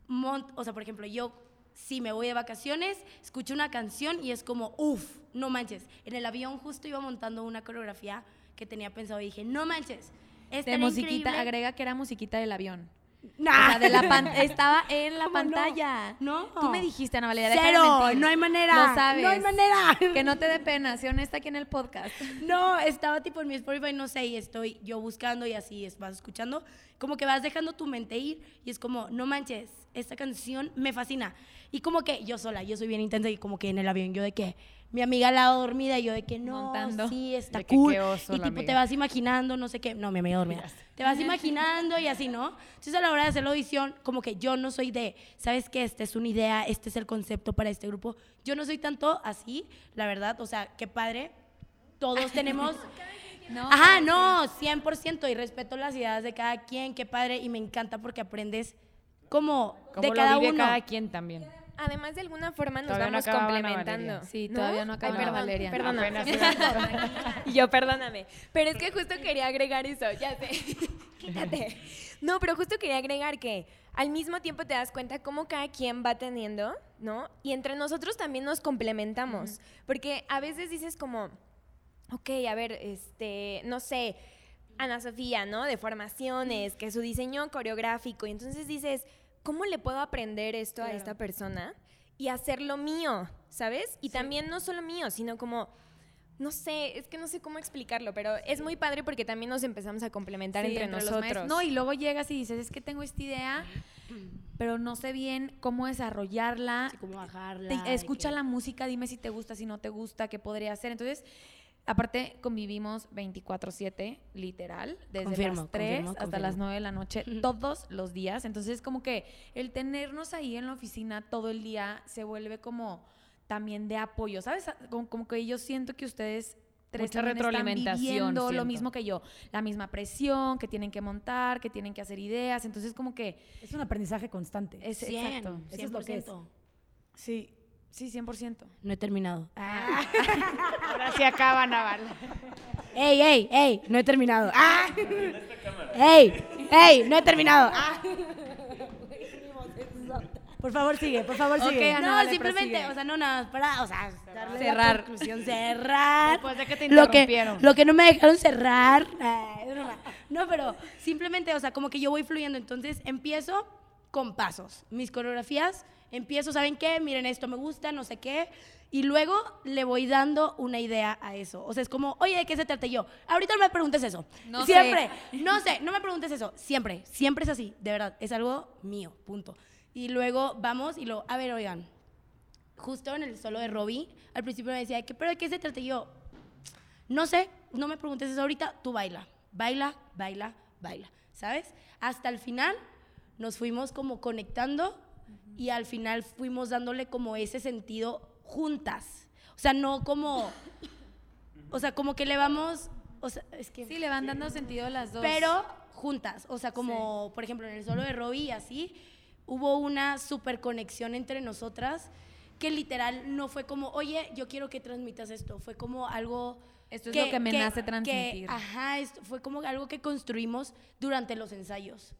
mont- o sea, por ejemplo, yo. Si me voy de vacaciones, escucho una canción y es como, uff, no manches. En el avión justo iba montando una coreografía que tenía pensado y dije, no manches. De musiquita, increíble". agrega que era musiquita del avión. Nah. O sea, de la pan- estaba en la pantalla. No. Tú me dijiste, Ana Valeria, Cero, no hay manera. Lo sabes. No hay manera. Que no te dé pena, sé honesta aquí en el podcast. No, estaba tipo en mi Spotify, no sé, y estoy yo buscando y así vas escuchando, como que vas dejando tu mente ir y es como, no manches, esta canción me fascina. Y como que yo sola, yo soy bien intensa y como que en el avión yo de que mi amiga al lado dormida y yo de que no, Montando. sí, está cool. oso y tipo te vas imaginando, no sé qué, no, mi amiga dormida. Te vas imaginando y así, ¿no? Entonces a la hora de hacer la audición, como que yo no soy de, ¿sabes qué? Esta es una idea, este es el concepto para este grupo. Yo no soy tanto así, la verdad, o sea, qué padre. Todos tenemos No, Ajá, no, 100% y respeto las ideas de cada quien, qué padre y me encanta porque aprendes como Como de lo cada vive uno. cada quien también. Además, de alguna forma nos Todavía no vamos complementando. Sí, todavía no acaba Ay, Ana perdón, Valeria. Perdóname. Y yo, perdóname. Pero es que justo quería agregar eso, ya sé. Quítate. No, pero justo quería agregar que al mismo tiempo te das cuenta cómo cada quien va teniendo, ¿no? Y entre nosotros también nos complementamos. Porque a veces dices como, ok, a ver, este, no sé, Ana Sofía, ¿no? De formaciones, que su diseño coreográfico. Y entonces dices, ¿cómo le puedo aprender esto a esta persona y hacerlo mío? ¿Sabes? Y también no solo mío, sino como, no sé, es que no sé cómo explicarlo, pero es muy padre porque también nos empezamos a complementar Sí, entre, nosotros. No, y luego llegas y dices, es que tengo esta idea, pero no sé bien cómo desarrollarla. Sí, cómo bajarla. Te- escucha que- la música, dime si te gusta, si no te gusta, qué podría hacer. Entonces, aparte convivimos 24/7, literal, desde Confirmo, las 3 confirmo, hasta confirmo. las 9 de la noche, todos los días. Entonces, como que el tenernos ahí en la oficina todo el día se vuelve como también de apoyo, ¿sabes? Como, como que yo siento que ustedes tres Mucha están retroalimentación, viviendo lo mismo que yo, la misma presión, que tienen que montar, que tienen que hacer ideas. Entonces, como que Es un aprendizaje constante. es 100, exacto. Eso es lo que es. 100%. Sí, sí, 100%. No he terminado. Ahora sí acaba Naval. ¡Ey, ey, ey! No he terminado. ¡Ah! ¡Ey, ey! No he terminado. ¡Ah! Por favor, sigue, por favor, sigue. No, vale, simplemente, prosigue. o sea, no nada más para, o sea, darle Cerrar. la conclusión, cerrar. Después de que te lo que, interrumpieron. lo que no me dejaron cerrar. Ah. No, pero simplemente, o sea, como que yo voy fluyendo, entonces empiezo con pasos. Mis coreografías, empiezo, ¿saben qué? Miren, esto me gusta, no sé qué. Y luego le voy dando una idea a eso. O sea, es como, oye, ¿de qué se trata yo? Ahorita no me preguntes eso. No siempre. No sé, no me preguntes eso. Siempre, siempre es así. De verdad, es algo mío, punto. Y luego vamos y lo, a ver, oigan, justo en el solo de Robbie, al principio me decía, ¿qué, ¿pero de qué se trata? Yo, no sé, no me preguntes eso ahorita, tú baila, baila, baila, baila, ¿sabes? Hasta el final nos fuimos como conectando y al final fuimos dándole como ese sentido juntas. O sea, no como, o sea, como que le vamos, o sea, es que... Sí, le van dando sentido las dos. Pero juntas. O sea, como por ejemplo en el solo de Robbie así, hubo una super conexión entre nosotras que literal no fue como, oye, yo quiero que transmitas esto. Fue como algo. Esto es lo que me nace que- transmitir. ajá, esto fue como algo que construimos durante los ensayos.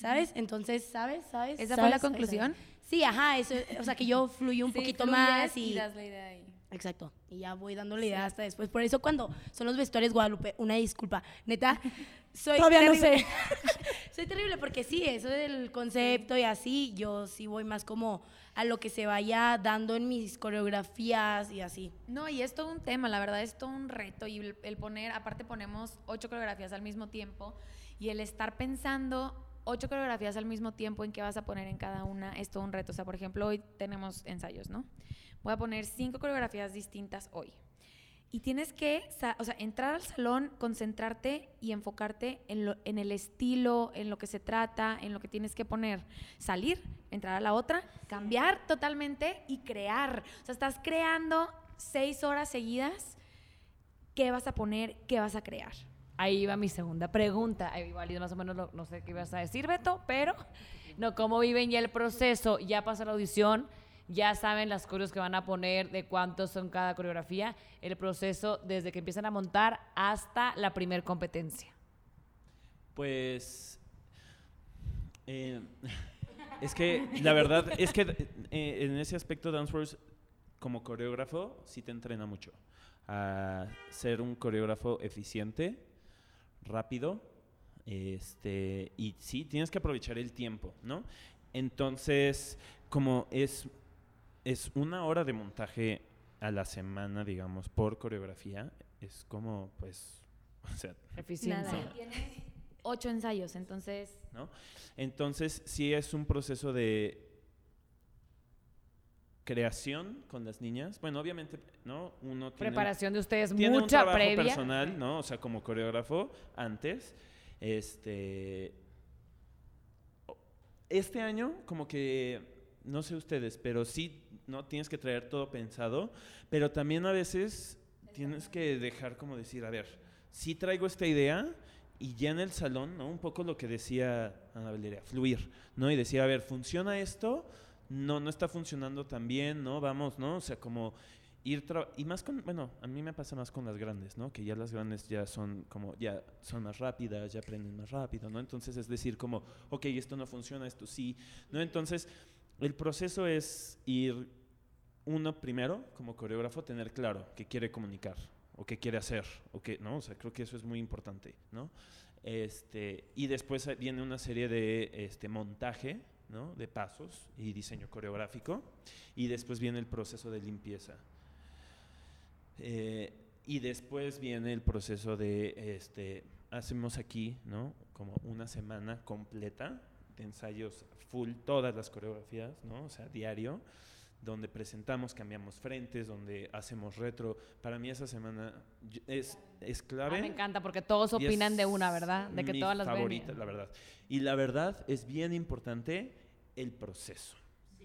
¿Sabes? Entonces, ¿sabes? ¿Sabes? ¿Esa fue la ¿Sabes? conclusión? Sí, ajá, eso, o sea, que yo fluí un Sí, poquito más y y das la idea ahí. Exacto. Y ya voy dándole idea hasta después. Por eso cuando son los vestuarios Guadalupe, una disculpa. Neta, soy Todavía no terrible. sé. soy terrible porque sí, eso del concepto y así, yo sí voy más como a lo que se vaya dando en mis coreografías y así. No, y es todo un tema, la verdad es todo un reto. Y el poner, aparte ponemos ocho coreografías al mismo tiempo. Y el estar pensando ocho coreografías al mismo tiempo en qué vas a poner en cada una es todo un reto. O sea, por ejemplo, hoy tenemos ensayos, ¿no? Voy a poner cinco coreografías distintas hoy. Y tienes que, o sea, entrar al salón, concentrarte y enfocarte en, lo- en el estilo, en lo que se trata, en lo que tienes que poner. Salir, entrar a la otra, cambiar totalmente y crear. O sea, estás creando seis horas seguidas. ¿Qué vas a poner? ¿Qué vas a crear? Ahí iba mi segunda pregunta. Ahí y más o menos lo- no sé qué ibas a decir, Beto, pero no, ¿cómo viven ya el proceso? Ya pasa la audición, ya saben las coreos que van a poner, de cuántos son cada coreografía, el proceso desde que empiezan a montar hasta la primer competencia. Pues. eh, es que la verdad es que eh, en ese aspecto Danceforce, como coreógrafo, sí te entrena mucho a ser un coreógrafo eficiente, rápido, este, y sí, tienes que aprovechar el tiempo, ¿no? Entonces, como es, es una hora de montaje a la semana, digamos, por coreografía, es como, pues, o sea, Eficiencia. Nada. Ocho ensayos, entonces ¿no? Entonces, sí es un proceso de creación con las niñas. Bueno, obviamente, ¿no? Uno tiene, Preparación de ustedes, tiene un mucha trabajo previa. personal, ¿no? O sea, como coreógrafo antes. Este este año como que no sé ustedes, pero sí no tienes que traer todo pensado, pero también a veces tienes que dejar como decir, a ver, sí traigo esta idea y ya en el salón, ¿no? Un poco lo que decía Ana Valeria, fluir, ¿no? Y decía, a ver, ¿funciona esto? No, no está funcionando tan bien, ¿no? Vamos, ¿no? O sea, como ir y más con, bueno, a mí me pasa más con las grandes, ¿no? Que ya las grandes ya son como, ya son más rápidas, ya aprenden más rápido, ¿no? Entonces es decir como, ok, esto no funciona, esto sí, ¿no? Entonces el proceso es ir uno primero, como coreógrafo, tener claro qué quiere comunicar o qué quiere hacer, o qué, ¿no? O sea, creo que eso es muy importante, ¿no? Este, y después viene una serie de este, montaje, ¿no? De pasos y diseño coreográfico, y después viene el proceso de limpieza. Eh, y después viene el proceso de, este, hacemos aquí, ¿no? Como una semana completa de ensayos full, todas las coreografías, ¿no? O sea, diario, donde presentamos, cambiamos frentes, donde hacemos retro. Para mí esa semana es, es Ah, clave. me encanta porque todos opinan de una, ¿verdad? De que mi todas las ven favorita, la verdad. Y la verdad es bien importante el proceso.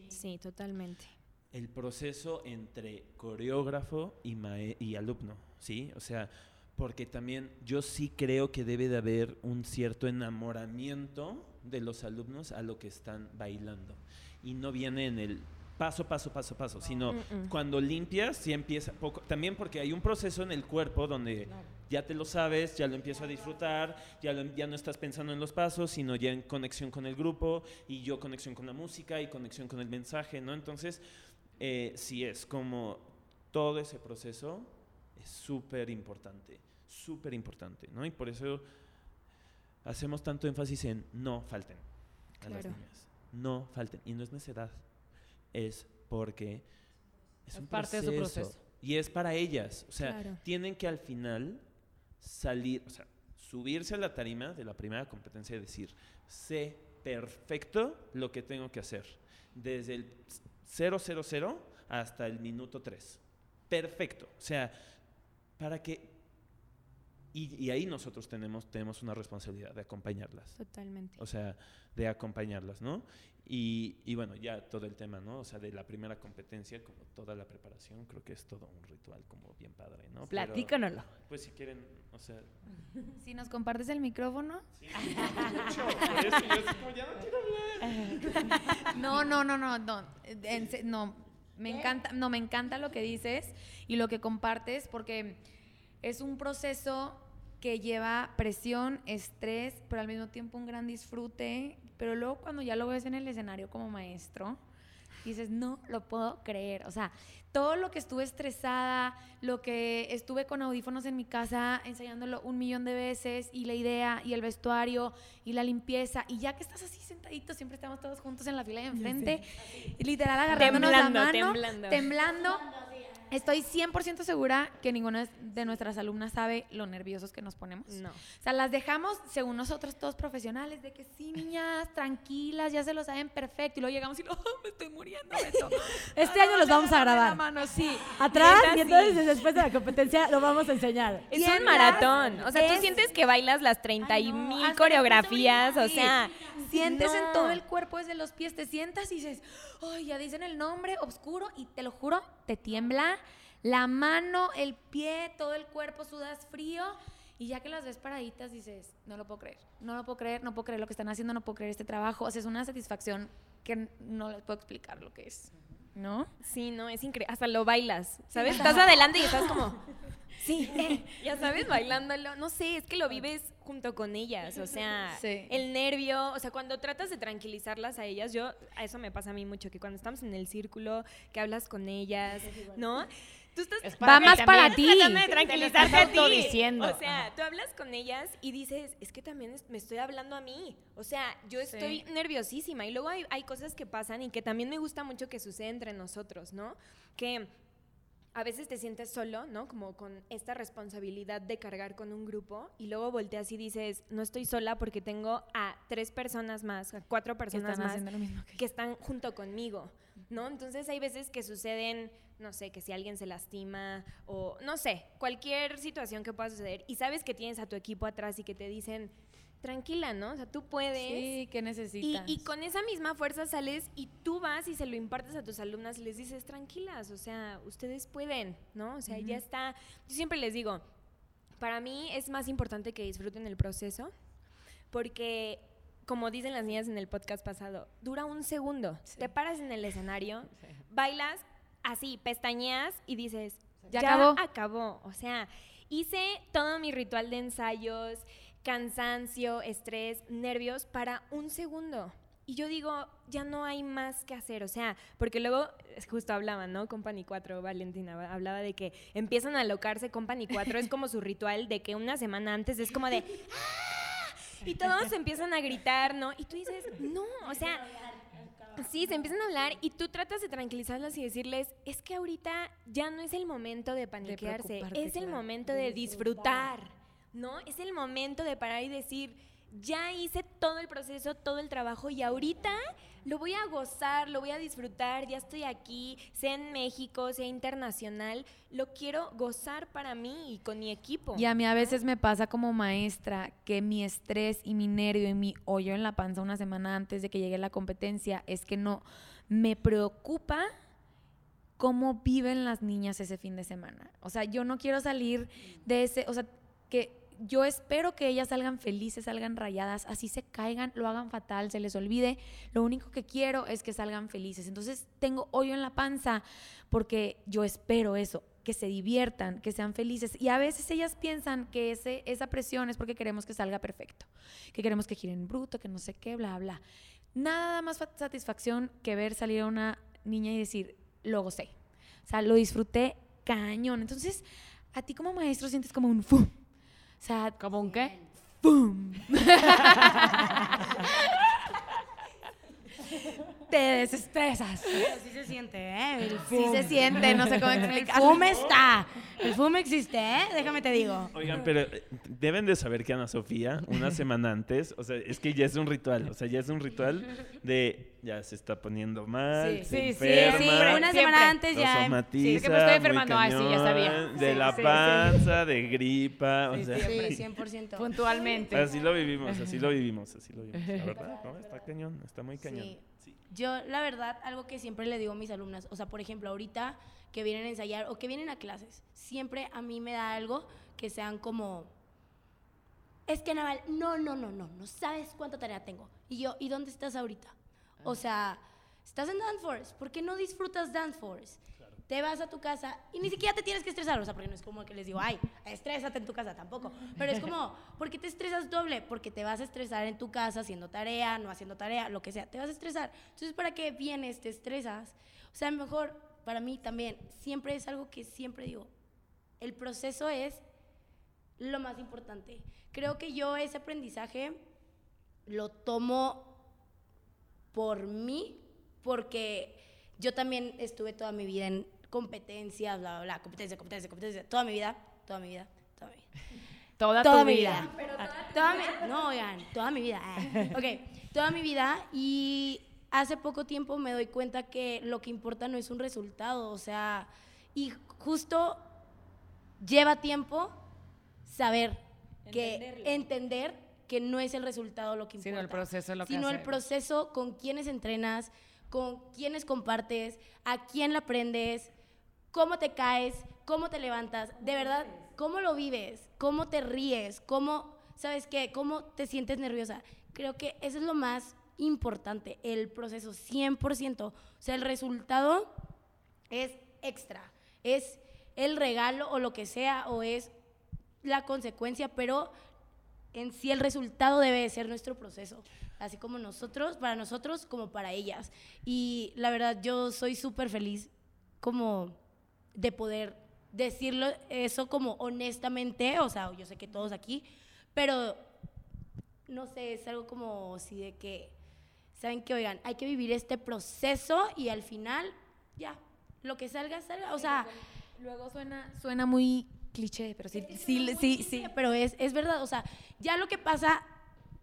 Sí, totalmente. El proceso entre coreógrafo y, mae- y alumno, ¿sí? O sea, porque también yo sí creo que debe de haber un cierto enamoramiento de los alumnos a lo que están bailando. Y no viene en el paso, paso, paso, paso, sino Mm-mm. cuando limpias, sí empieza poco. También porque hay un proceso en el cuerpo donde ya te lo sabes, ya lo empiezo a disfrutar, ya, lo- ya no estás pensando en los pasos, sino ya en conexión con el grupo y yo conexión con la música y conexión con el mensaje, ¿no? Entonces, eh, sí es como todo ese proceso es súper importante, súper importante, ¿no? Y por eso hacemos tanto énfasis en no falten a las niñas, no falten. Y no es necedad, es porque es, Es un parte de su proceso. Y es para ellas, o sea, Claro. tienen que al final salir, o sea, subirse a la tarima de la primera competencia y decir, sé perfecto lo que tengo que hacer, desde el 000 hasta el minuto 3. Perfecto. O sea, para que y, y ahí nosotros tenemos, tenemos una responsabilidad de acompañarlas. Totalmente. O sea, de acompañarlas, ¿no? Y, y bueno, ya todo el tema, ¿no? O sea, de la primera competencia, como toda la preparación, creo que es todo un ritual como bien padre, ¿no? Pero, Platícanoslo. pues si quieren, o sea... Si nos compartes el micrófono. Sí, mucho, por eso yo así como, ya no quiero hablar. No, no, no, no, no. en se- no, me encanta, no, me encanta lo que dices y lo que compartes porque es un proceso que lleva presión, estrés, pero al mismo tiempo un gran disfrute. Pero luego cuando ya lo ves en el escenario como maestro, dices, no lo puedo creer. O sea, todo lo que estuve estresada, lo que estuve con audífonos en mi casa ensayándolo un millón de veces, y la idea, y el vestuario, y la limpieza, y ya que estás así sentadito, siempre estamos todos juntos en la fila de enfrente, literal agarrándonos Temblando, la mano, temblando. temblando. Estoy 100% segura que ninguna de nuestras alumnas sabe lo nerviosos que nos ponemos. No. O sea, las dejamos, según nosotros, todos profesionales, de que sí, niñas, tranquilas, ya se lo saben perfecto. Y luego llegamos y, oh, me estoy muriendo, Beto. Este año los vamos a grabar. la mano, sí. Atrás y entonces después de la competencia lo vamos a enseñar. Es un maratón. O sea, tú es- sientes que bailas las 30 y Ay, no, mil hasta coreografías. O sea, Sientes en todo el cuerpo desde los pies, te sientas y dices, ay, ya dicen el nombre oscuro y te lo juro, te tiembla la mano, el pie, todo el cuerpo, sudas frío y ya que las ves paraditas dices, no lo puedo creer, no lo puedo creer, no puedo creer lo que están haciendo, no puedo creer este trabajo. O sea, es una satisfacción que no les puedo explicar lo que es, ¿no? Sí, no, es increíble. Hasta lo bailas, ¿sabes? Estás adelante y estás como, sí, eh, ya sabes, bailándolo. No sé, es que lo vives junto con ellas. O sea, Sí. el nervio, o sea, cuando tratas de tranquilizarlas a ellas, yo, a eso me pasa a mí mucho, que cuando estamos en el círculo, que hablas con ellas, ¿no? Tú estás Va más para ti. tratando de tranquilizarte a ti. autodiciendo. O sea, tú hablas con ellas y dices, es que también es- me estoy hablando a mí. O sea, yo estoy nerviosísima. Y luego hay, hay cosas que pasan y que también me gusta mucho que sucede entre nosotros, ¿no? Que a veces te sientes solo, ¿no? Como con esta responsabilidad de cargar con un grupo y luego volteas y dices, no estoy sola porque tengo a tres personas más, a cuatro personas más que que están junto conmigo, ¿no? Entonces hay veces que suceden, no sé, que si alguien se lastima o no sé, cualquier situación que pueda suceder y sabes que tienes a tu equipo atrás y que te dicen, tranquila, ¿no? O sea, tú puedes. Sí, ¿qué Y, necesitas? y con esa misma fuerza sales y tú vas y se lo impartes a tus alumnas y les dices, tranquilas, o sea, ustedes pueden, ¿no? O sea, ya está. Yo siempre les digo, para mí es más importante que disfruten el proceso porque, como dicen las niñas en el podcast pasado, dura un segundo. Te paras en el escenario, bailas así, pestañeas y dices, Ya ya, acabó". acabó. O sea, hice todo mi ritual de ensayos, cansancio, estrés, nervios para un segundo. Y yo digo, ya no hay más que hacer, o sea, porque luego, es justo hablaban, ¿no? Company 4, Valentina, va- hablaba de que empiezan a alocarse Company 4, es como su ritual de que una semana antes es como de, "¡Ah!", y todos empiezan a gritar, ¿no? Y tú dices, no, o sea, Sí, se empiezan a hablar y tú tratas de tranquilizarlas y decirles, es que ahorita ya no es el momento de paniquearse, es el momento de disfrutar, ¿no? Es el momento de parar y decir, ya hice todo el proceso, todo el trabajo y ahorita lo voy a gozar, lo voy a disfrutar, ya estoy aquí, sea en México, sea internacional, lo quiero gozar para mí y con mi equipo. Y a mí a veces me pasa como maestra que mi estrés y mi nervio y mi hoyo en la panza una semana antes de que llegue la competencia es que no me preocupa cómo viven las niñas ese fin de semana. O sea, yo no quiero salir de ese, o sea, que yo espero que ellas salgan felices, salgan rayadas, así se caigan, lo hagan fatal, se les olvide. Lo único que quiero es que salgan felices. Entonces tengo hoyo en la panza porque yo espero eso, que se diviertan, que sean felices. Y a veces ellas piensan que ese, esa presión es porque queremos que salga perfecto, que queremos que giren bruto, que no sé qué, bla, bla. Nada da más fa- satisfacción que ver salir a una niña y decir, lo gocé. O sea, lo disfruté cañón. Entonces, a ti como maestro sientes como un ¡fum! O sea, ¿Como un qué? ¡pum! Te desestresas. Sí se siente, ¿eh? El Sí se siente, no sé cómo El explicarlo. fume está. El fume existe, ¿eh? Déjame te digo. Oigan, pero eh, deben de saber que Ana Sofía, una semana antes, o sea, es que ya es un ritual, o sea, ya es un ritual de ya se está poniendo mal, Sí, se sí, sí, enferma, Sí, Siempre, una siempre. semana antes lo ya. em- somatiza, Sí, que me estoy muy enfermando, sí, ya sabía. De Sí, la sí, sí. panza, de gripa, o Sí, sea, Sí, 100%. Puntualmente. así lo vivimos, así lo vivimos, así lo vivimos, la verdad, ¿no? Está cañón, está muy cañón. Sí. Yo, la verdad, algo que siempre le digo a mis alumnas, o sea, por ejemplo, ahorita que vienen a ensayar o que vienen a clases, siempre a mí me da algo que sean como, es que Naval, no, no, no, no, no sabes cuánta tarea tengo. Y yo, ¿y dónde estás ahorita? O sea, estás en Danforce, ¿por qué no disfrutas Danforce? Te vas a tu casa y ni siquiera te tienes que estresar, o sea, porque no es como que les digo, ay, estrésate en tu casa tampoco, pero es como, ¿por qué te estresas doble? Porque te vas a estresar en tu casa haciendo tarea, no haciendo tarea, lo que sea, te vas a estresar. Entonces, ¿para qué vienes, te estresas? O sea, mejor, para mí también, siempre es algo que siempre digo, el proceso es lo más importante. Creo que yo ese aprendizaje lo tomo por mí, porque yo también estuve toda mi vida en competencias, bla, bla, bla, competencia, competencia, competencia, toda mi vida, toda mi vida, toda mi vida. Toda, Toda tu mi vida. vida. Toda mi- no, oigan, toda mi vida. ah. Ok, toda mi vida y hace poco tiempo me doy cuenta que lo que importa no es un resultado, o sea, y justo lleva tiempo saber que entender que no es el resultado lo que importa, Sino el proceso lo que sino el proceso con quienes entrenas, con quienes compartes, a quién la aprendes, cómo te caes, cómo te levantas, de verdad, cómo lo vives, cómo te ríes, cómo, ¿sabes qué? Cómo te sientes nerviosa. Creo que eso es lo más importante, el proceso, 100%. O sea, el resultado es extra, es el regalo o lo que sea, o es la consecuencia, pero en sí el resultado debe de ser nuestro proceso, así como nosotros, para nosotros como para ellas. Y la verdad yo soy súper feliz como de poder decirlo eso como honestamente, o sea, yo sé que todos aquí, pero no sé, es algo como si de que, ¿saben que Oigan, hay que vivir este proceso y al final, ya, lo que salga, salga, o sea... Luego suena, suena muy cliché, pero sí, sí, sí, sí. Pero es, es verdad, o sea, ya lo que pasa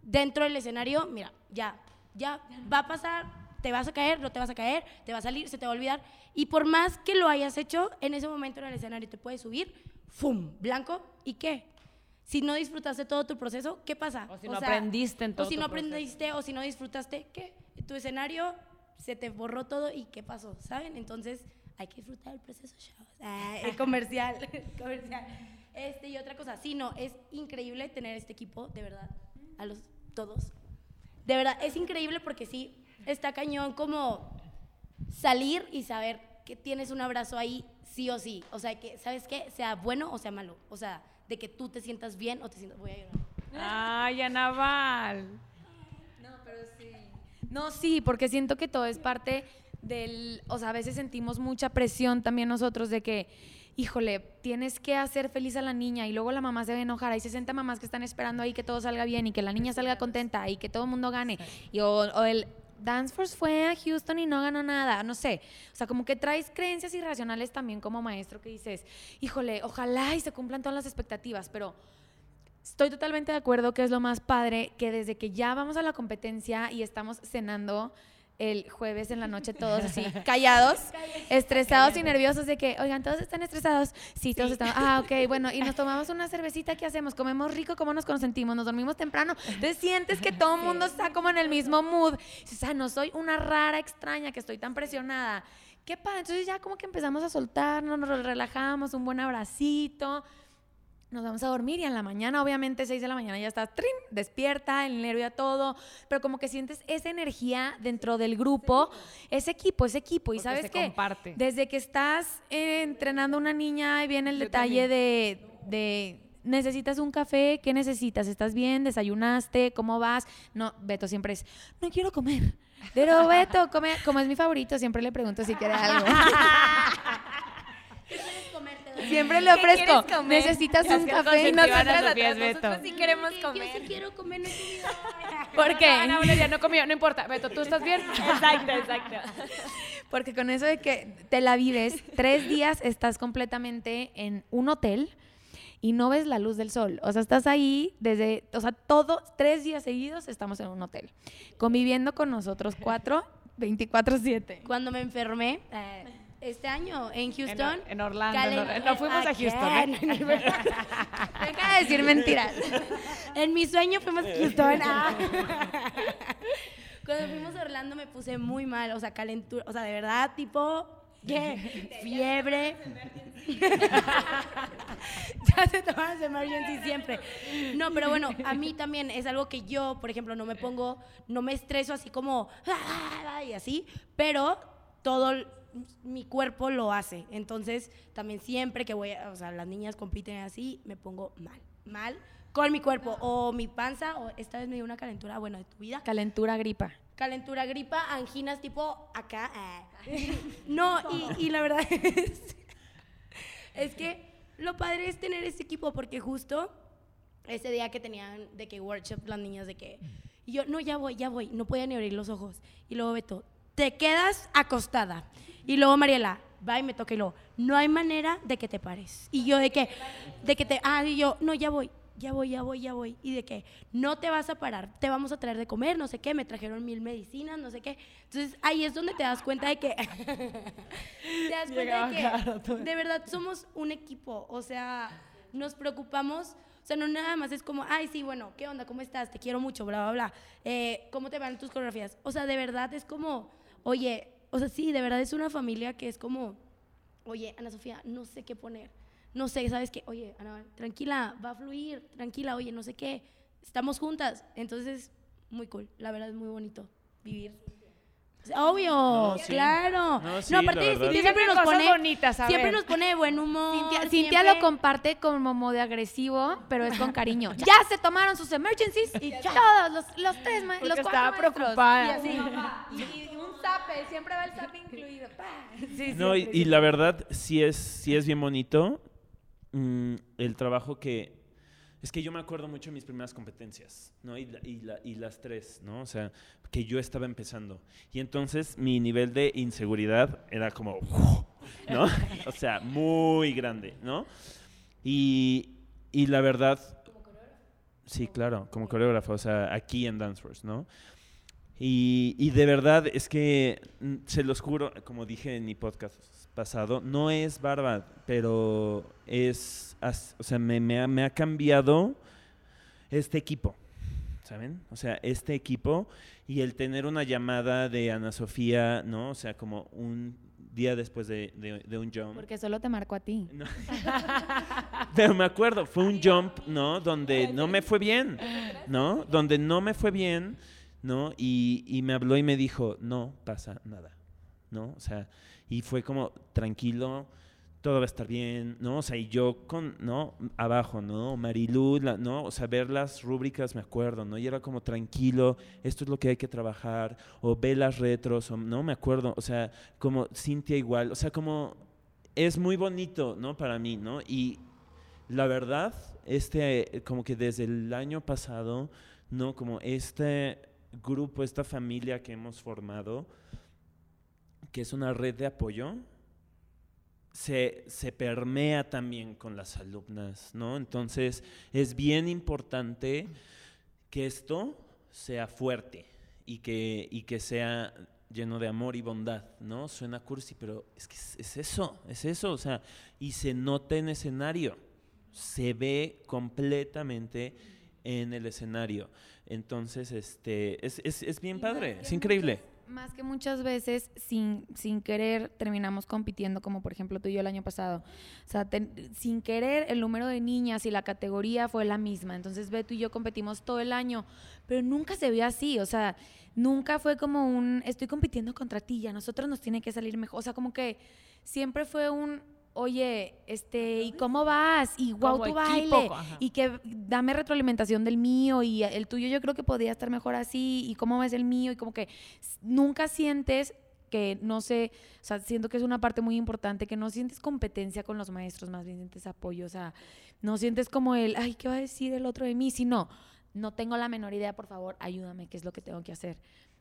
dentro del escenario, mira, ya, ya va a pasar, te vas a caer, no te vas a caer, te va a salir, se te va a olvidar. Y por más que lo hayas hecho, en ese momento en el escenario te puedes subir, ¡fum! Blanco, ¿y qué? Si no disfrutaste todo tu proceso, ¿qué pasa? O si no aprendiste en todo O si tu no proceso. aprendiste, o si no disfrutaste, ¿qué? Tu escenario se te borró todo y ¿qué pasó? ¿Saben? Entonces hay que disfrutar el proceso, chavos. Ah, el comercial, comercial. Este, y otra cosa, sí, no, es increíble tener este equipo, de verdad, a los todos. De verdad, es increíble porque sí, está cañón como salir y saber que tienes un abrazo ahí sí o sí. O sea, que, ¿sabes qué? Sea bueno o sea malo. O sea, de que tú te sientas bien o te sientas... Voy a llorar. Ay, Anaval. No, sí, porque siento que todo es parte del, o sea, a veces sentimos mucha presión también nosotros de que, híjole, tienes que hacer feliz a la niña y luego la mamá se va a enojar. Hay 60 mamás que están esperando ahí que todo salga bien y que la niña salga contenta y que todo el mundo gane. Y, o, o el Dance Force fue a Houston y no ganó nada, no sé. O sea, como que traes creencias irracionales también como maestro que dices, híjole, ojalá y se cumplan todas las expectativas, pero... Estoy totalmente de acuerdo que es lo más padre que desde que ya vamos a la competencia y estamos cenando el jueves en la noche todos así callados, estresados y nerviosos de que, oigan, todos están estresados. Sí, todos estamos. Ah, ok, bueno, y nos tomamos una cervecita, ¿qué hacemos? Comemos rico, ¿cómo nos consentimos? Nos dormimos temprano. Entonces sientes que todo el mundo está como en el mismo mood. O sea, no soy una rara extraña que estoy tan presionada. Qué padre. Entonces ya como que empezamos a soltarnos, nos relajamos, un buen abracito nos vamos a dormir y en la mañana, obviamente, 6 de la mañana ya estás trin, despierta, el nervio a todo, pero como que sientes esa energía dentro del grupo, ese equipo, ese equipo. Y Porque sabes qué? comparte. Desde que estás eh, entrenando a una niña, ahí viene el Yo detalle de, de, necesitas un café, ¿qué necesitas? ¿Estás bien? ¿Desayunaste? ¿Cómo vas? No, Beto siempre es, no quiero comer. Pero Beto, come, como es mi favorito, siempre le pregunto si quiere algo. Siempre le ¿Qué ofrezco. comer? Necesitas Es un café. No, Nosotras, nosotros sí queremos Yo sí comer. quiero comer vida. ¿Por qué? Ana Valeria no comió, no importa. Beto, ¿tú estás bien? Exacto, exacto. Porque con eso de que te la vives, tres días estás completamente en un hotel y no ves la luz del sol. O sea, estás ahí desde, o sea, todo, tres días seguidos estamos en un hotel, conviviendo con nosotros cuatro, 24/7. Cuando me enfermé, eh, este año en Houston. en Orlando. calen- en Or- no fuimos a Houston. ¿eh? Deja de decir mentiras. En mi sueño fuimos a Houston. Ah. Cuando fuimos a Orlando me puse muy mal, o sea, calentura, o sea, de verdad, tipo, ¿qué? Fiebre. ya se toman las emergency siempre. No, pero bueno, a mí también es algo que yo, por ejemplo, no me pongo, no me estreso así como, y así, pero todo mi cuerpo lo hace. Entonces, también siempre que voy, a- o sea, las niñas compiten así, me pongo mal, mal con mi cuerpo o mi panza o esta vez me dio una calentura, bueno, de tu vida. Calentura, gripa. Calentura, gripa, anginas tipo acá. ah. No, y, y la verdad es, es que lo padre es tener ese equipo porque justo ese día que tenían de que workshop las niñas de que y yo no ya voy, ya voy, no podía ni abrir los ojos y luego Beto, te quedas acostada y luego Mariela va y me toca y luego no hay manera de que te pares y yo de que de que te ah y yo no ya voy ya voy, ya voy, ya voy. Y de que no te vas a parar, te vamos a traer de comer, no sé qué, me trajeron mil medicinas, no sé qué. Entonces ahí es donde te das cuenta de que. te das cuenta de que de verdad somos un equipo. O sea, nos preocupamos. O sea, no nada más es como, ay, sí, bueno, ¿qué onda? ¿Cómo estás? Te quiero mucho, bla, bla, bla. Eh, ¿Cómo te van tus coreografías? O sea, de verdad es como, oye, o sea, sí, de verdad es una familia que es como, oye, Ana Sofía, no sé qué poner. No sé, ¿sabes qué? Oye, Ana, tranquila, va a fluir, tranquila, oye, no sé qué. Estamos juntas. Entonces, muy cool. La verdad es muy bonito vivir. Obvio, No, sí. claro. No, sí, No, aparte. Cintia siempre nos pone bonitas, a siempre ver. nos pone de buen humor. Cintia, Cintia siempre- lo comparte como modo agresivo, pero es con cariño. Ya se tomaron sus emergencies y todos los, los tres, Porque los cuatro estaba maestros. preocupada. Y así, y, y un zape, siempre va el zape incluido. No, y, y la verdad, sí es, sí es bien bonito mm, el trabajo que... Es que yo me acuerdo mucho de mis primeras competencias, ¿no? Y, la- y la- y las tres, ¿no? O sea, que yo estaba empezando. Y entonces mi nivel de inseguridad era como, ¿no? O sea, muy grande, ¿no? Y, y la verdad... Sí, claro, como coreógrafo, o sea, aquí en Danceforce, ¿no? Y, y de verdad es que, mm, se los juro, como dije en mi podcast pasado, no es barba, pero es, as- o sea, me, me ha, me ha cambiado este equipo, ¿saben? O sea, este equipo y el tener una llamada de Ana Sofía, ¿no? O sea, como un día después de, de- de un jump. Porque solo te marco a ti. No. Pero me acuerdo, fue un jump, ¿no? Donde no me fue bien, ¿no? Donde no me fue bien, ¿no? Y, y me habló y me dijo, no pasa nada, ¿no? O sea, y fue como, tranquilo, todo va a estar bien, ¿no? O sea, y yo con, ¿no? Abajo, ¿no? Marilú, la- ¿no? O sea, ver las rúbricas, me acuerdo, ¿no? Y era como, tranquilo, esto es lo que hay que trabajar, o ve las retros, o, ¿no? Me acuerdo, o sea, como Cintia igual, o sea, como, es muy bonito, ¿no? Para mí, ¿no? Y la verdad, este, como que desde el año pasado, ¿no? Como este grupo, esta familia que hemos formado, que es una red de apoyo, se, se permea también con las alumnas, ¿no? Entonces, es bien importante que esto sea fuerte y que, y que sea lleno de amor y bondad, ¿no? Suena cursi, pero es que es, es eso, es eso, o sea, y se nota en escenario, se ve completamente en el escenario. Entonces, este, es, es, es bien padre, es increíble. Más que muchas veces, sin, sin querer, terminamos compitiendo, como por ejemplo tú y yo el año pasado. O sea, ten- sin querer, el número de niñas y la categoría fue la misma. Entonces, Beto y yo competimos todo el año, pero nunca se vio así. O sea, nunca fue como un, estoy compitiendo contra ti, y a nosotros nos tiene que salir mejor. O sea, como que siempre fue un, oye, este, ¿y cómo vas? Y wow, tu baile. ajá. Y que dame retroalimentación del mío y el tuyo yo creo que podría estar mejor así y cómo ves el mío y como que nunca sientes que no sé, o sea, siento que es una parte muy importante, que no sientes competencia con los maestros, más bien sientes apoyo, o sea, no sientes como el, ay, ¿qué va a decir el otro de mí? Sino, no tengo la menor idea, por favor, ayúdame, ¿qué es lo que tengo que hacer?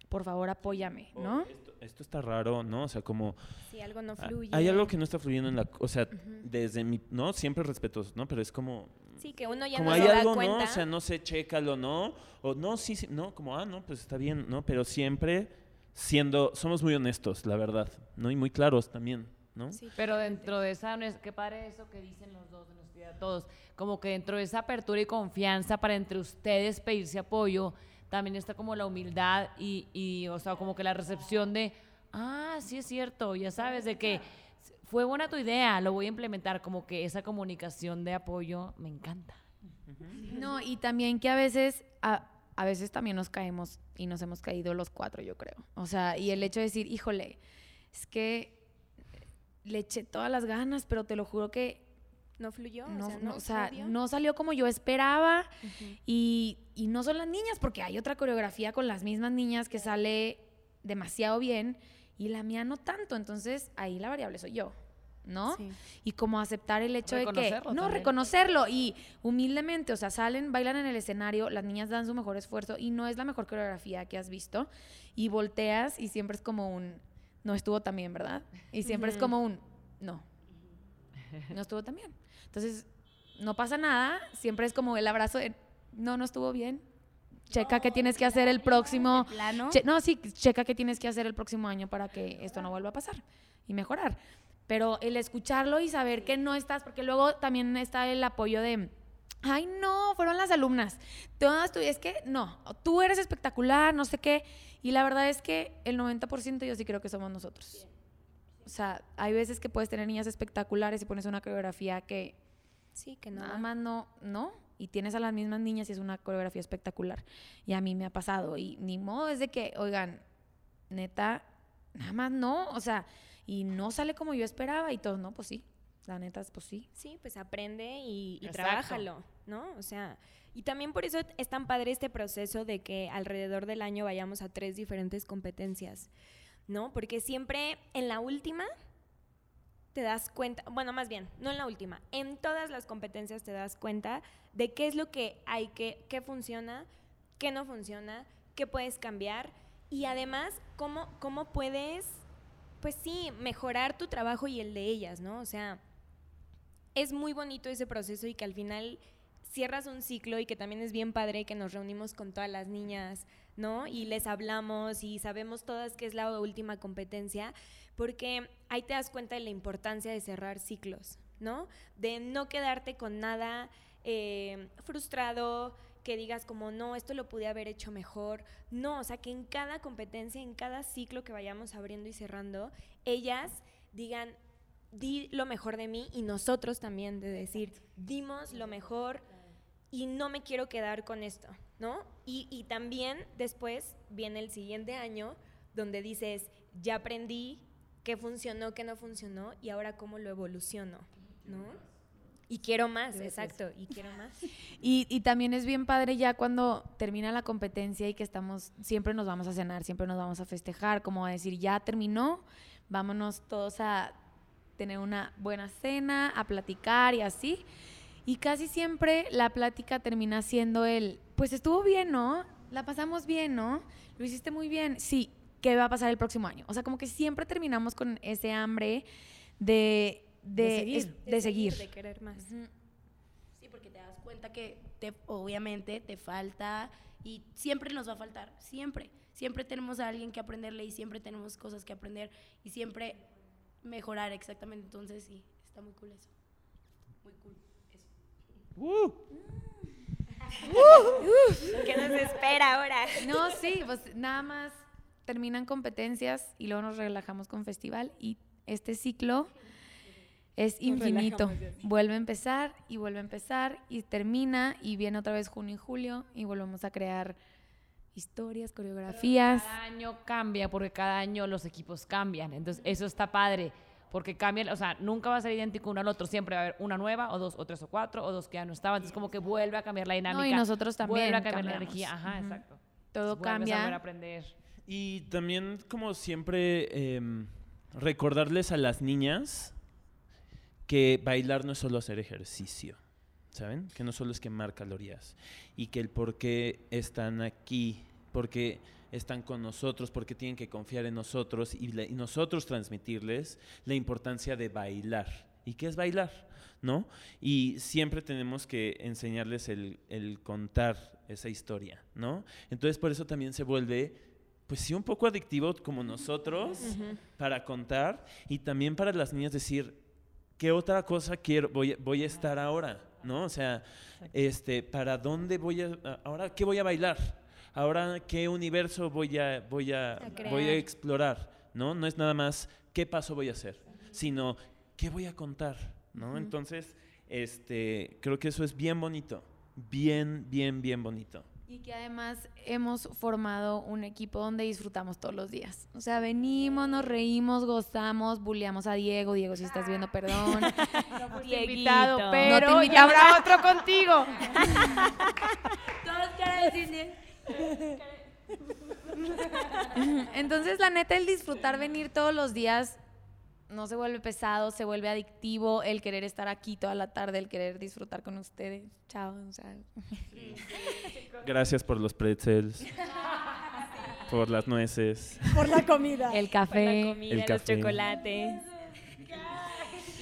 Por favor, apóyame, ¿no? Esto, esto está raro, ¿no? O sea, como... Si algo no fluye. Hay algo que no está fluyendo en la... O sea, desde mi... ¿No? Siempre respetuoso, ¿no? Pero es como... Sí, que uno ya como no hay se da algo, cuenta. ¿no? O sea, no sé, chécalo, ¿no? O no, sí, sí, no, como, ah, no, pues está bien, ¿no? Pero siempre siendo... Somos muy honestos, la verdad, ¿no? Y muy claros también, ¿no? Sí. Pero dentro de esa, qué padre eso que dicen los dos, honestidad, todos, como que dentro de esa apertura y confianza para entre ustedes pedirse apoyo, también está como la humildad y, y, o sea, como que la recepción de, ah, sí es cierto, ya sabes, de que fue buena tu idea, lo voy a implementar, como que esa comunicación de apoyo me encanta. No, y también que a veces, a, a veces también nos caemos y nos hemos caído los cuatro, yo creo. O sea, y el hecho de decir, híjole, es que le eché todas las ganas, pero te lo juro que No fluyó. no, o sea, no, no, o sea, no salió como yo esperaba. y, y no son las niñas, porque hay otra coreografía con las mismas niñas que sale demasiado bien y la mía no tanto. Entonces, ahí la variable soy yo, ¿no? Sí. Y como aceptar el hecho de que... Reconocerlo No, también. reconocerlo y humildemente, o sea, salen, bailan en el escenario, las niñas dan su mejor esfuerzo y no es la mejor coreografía que has visto y volteas y siempre es como un... No estuvo tan bien, ¿verdad? Y siempre es como un... No. No estuvo tan bien. Entonces, no pasa nada, siempre es como el abrazo de... No, no estuvo bien. Checa qué tienes que hacer el próximo... Che- no, sí, checa qué tienes que hacer el próximo año para que esto no vuelva a pasar y mejorar. Pero el escucharlo y saber que no estás, porque luego también está el apoyo de, ay, no, fueron las alumnas. Todas tú, es que no, tú eres espectacular, no sé qué. Y la verdad es que el 90% yo sí creo que somos nosotros. O sea, hay veces que puedes tener niñas espectaculares y pones una coreografía que Sí, que no. Nada más no, no. Y tienes a las mismas niñas y es una coreografía espectacular. Y a mí me ha pasado. Y ni modo es de que, oigan, neta, nada más no. O sea, y no sale como yo esperaba. Y todo, no, pues sí. La neta, pues sí. Sí, pues aprende y, y trabájalo, ¿no? O sea, y también por eso es tan padre este proceso de que alrededor del año vayamos a tres diferentes competencias, ¿no? Porque siempre en la última te das cuenta, bueno, más bien, no en la última, en todas las competencias te das cuenta de qué es lo que hay que, qué funciona, qué no funciona, qué puedes cambiar y además cómo, cómo puedes, pues sí, mejorar tu trabajo y el de ellas, ¿no? O sea, es muy bonito ese proceso y que al final cierras un ciclo y que también es bien padre que nos reunimos con todas las niñas, ¿no? Y les hablamos y sabemos todas que es la última competencia, porque ahí te das cuenta de la importancia de cerrar ciclos, ¿no? De no quedarte con nada eh, frustrado, que digas como, no, esto lo pude haber hecho mejor. No, o sea, que en cada competencia, en cada ciclo que vayamos abriendo y cerrando, ellas digan, di lo mejor de mí y nosotros también de decir, dimos lo mejor y no me quiero quedar con esto, ¿no? Y, y también después viene el siguiente año donde dices, ya aprendí qué funcionó, qué no funcionó y ahora cómo lo evoluciono, ¿no? Y quiero más, exacto, y quiero más. Y, y también es bien padre ya cuando termina la competencia y que estamos, siempre nos vamos a cenar, siempre nos vamos a festejar, como a decir, ya terminó, vámonos todos a tener una buena cena, a platicar y así. Y casi siempre la plática termina siendo el, pues estuvo bien, ¿no? La pasamos bien, ¿no? Lo hiciste muy bien. Sí, ¿qué va a pasar el próximo año? O sea, como que siempre terminamos con ese hambre de, de, De seguir. es- de seguir. De querer más. Sí, porque te das cuenta que te, obviamente te falta y siempre nos va a faltar, siempre. Siempre tenemos a alguien que aprenderle y siempre tenemos cosas que aprender y siempre mejorar exactamente. Entonces sí, está muy cool eso. Muy cool. ¡Uh! ¿Qué nos espera ahora? No, sí, pues nada más terminan competencias y luego nos relajamos con festival y este ciclo es infinito. Vuelve a empezar y vuelve a empezar y termina y viene otra vez junio y julio y volvemos a crear historias, coreografías. Cada año cambia porque cada año los equipos cambian. Entonces, eso está padre. Porque cambian, o sea, nunca va a ser idéntico uno al otro. Siempre va a haber una nueva, o dos, o tres, o cuatro, o dos que ya no estaban. Entonces, como que vuelve a cambiar la dinámica. No, y nosotros también Vuelve a cambiar la energía. Ajá, exacto. Todo Entonces, a cambia. aprender. Y también, como siempre, em, recordarles a las niñas que bailar no es solo hacer ejercicio, ¿saben? Que no solo es quemar calorías y que el por qué están aquí, porque están con nosotros, porque tienen que confiar en nosotros y, la- y nosotros transmitirles la importancia de bailar. ¿Y qué es bailar? ¿No? Y siempre tenemos que enseñarles el, el contar esa historia, ¿no? Entonces por eso también se vuelve, pues sí, un poco adictivo como nosotros para contar y también para las niñas decir, ¿qué otra cosa quiero, voy, voy a estar ahora? ¿No? O sea, este, ¿para dónde voy a- ahora qué voy a bailar? Ahora qué universo voy a, voy a, A voy a explorar, ¿no? No es nada más qué paso voy a hacer, sino qué voy a contar, ¿no? Entonces, este, creo que eso es bien bonito, bien, bien, bien bonito. Y que además hemos formado un equipo donde disfrutamos todos los días. O sea, venimos, nos reímos, gozamos, bulleamos a Diego. Diego, si estás viendo, perdón. Dieguito. invitado, No pero te invitamos. ya habrá otro contigo. Todos cara de cine. Entonces, la neta, el disfrutar venir todos los días no se vuelve pesado, se vuelve adictivo. El querer estar aquí toda la tarde, el querer disfrutar con ustedes. Chao. O sea, Gracias por los pretzels, por las nueces. Por la comida. el La café. comida, El los café. chocolates.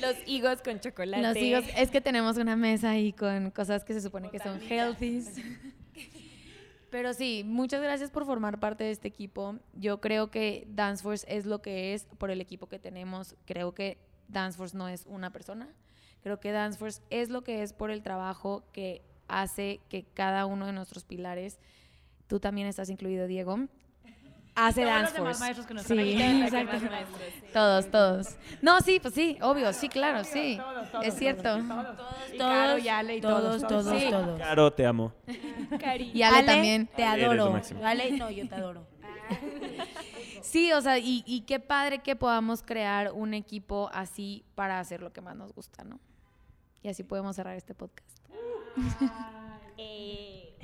Los higos con chocolate. Los higos, es que tenemos una mesa ahí con cosas que se supone que son healthy. Pero sí, muchas gracias por formar parte de este equipo. Yo creo que Danceforce es lo que es por el equipo que tenemos. Creo que Danceforce no es una persona. Creo que Danceforce es lo que es por el trabajo que hace que cada uno de nuestros pilares, tú también estás incluido, Diego, hace Todos los demás Danceforce. maestros que nos Sí, exacto. Todos, todos. No, sí, pues sí, obvio, sí, claro, sí. es cierto. Y Caro y Ale y todos, todos, todos, Sí. todos. Caro, te amo. Cari. Y Ale, Ale, también. Te adoro. Ale, no, yo te adoro. Sí, o sea, y, y qué padre que podamos crear un equipo así para hacer lo que más nos gusta, ¿no? Y así podemos cerrar este podcast. Eh,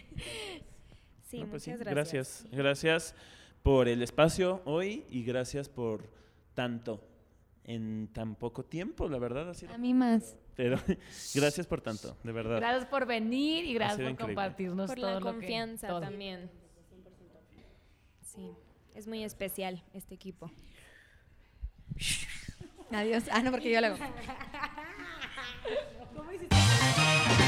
Sí, No, pues muchas sí, gracias. gracias. Gracias por el espacio hoy y gracias por tanto en tan poco tiempo, la verdad. Ha sido, A mí más. pero gracias por tanto, de verdad. Gracias por venir y gracias por increíble. compartirnos Por todo la lo que- confianza todo. también. Sí, es muy especial este equipo. Adiós. Ah, no, porque yo lo hago.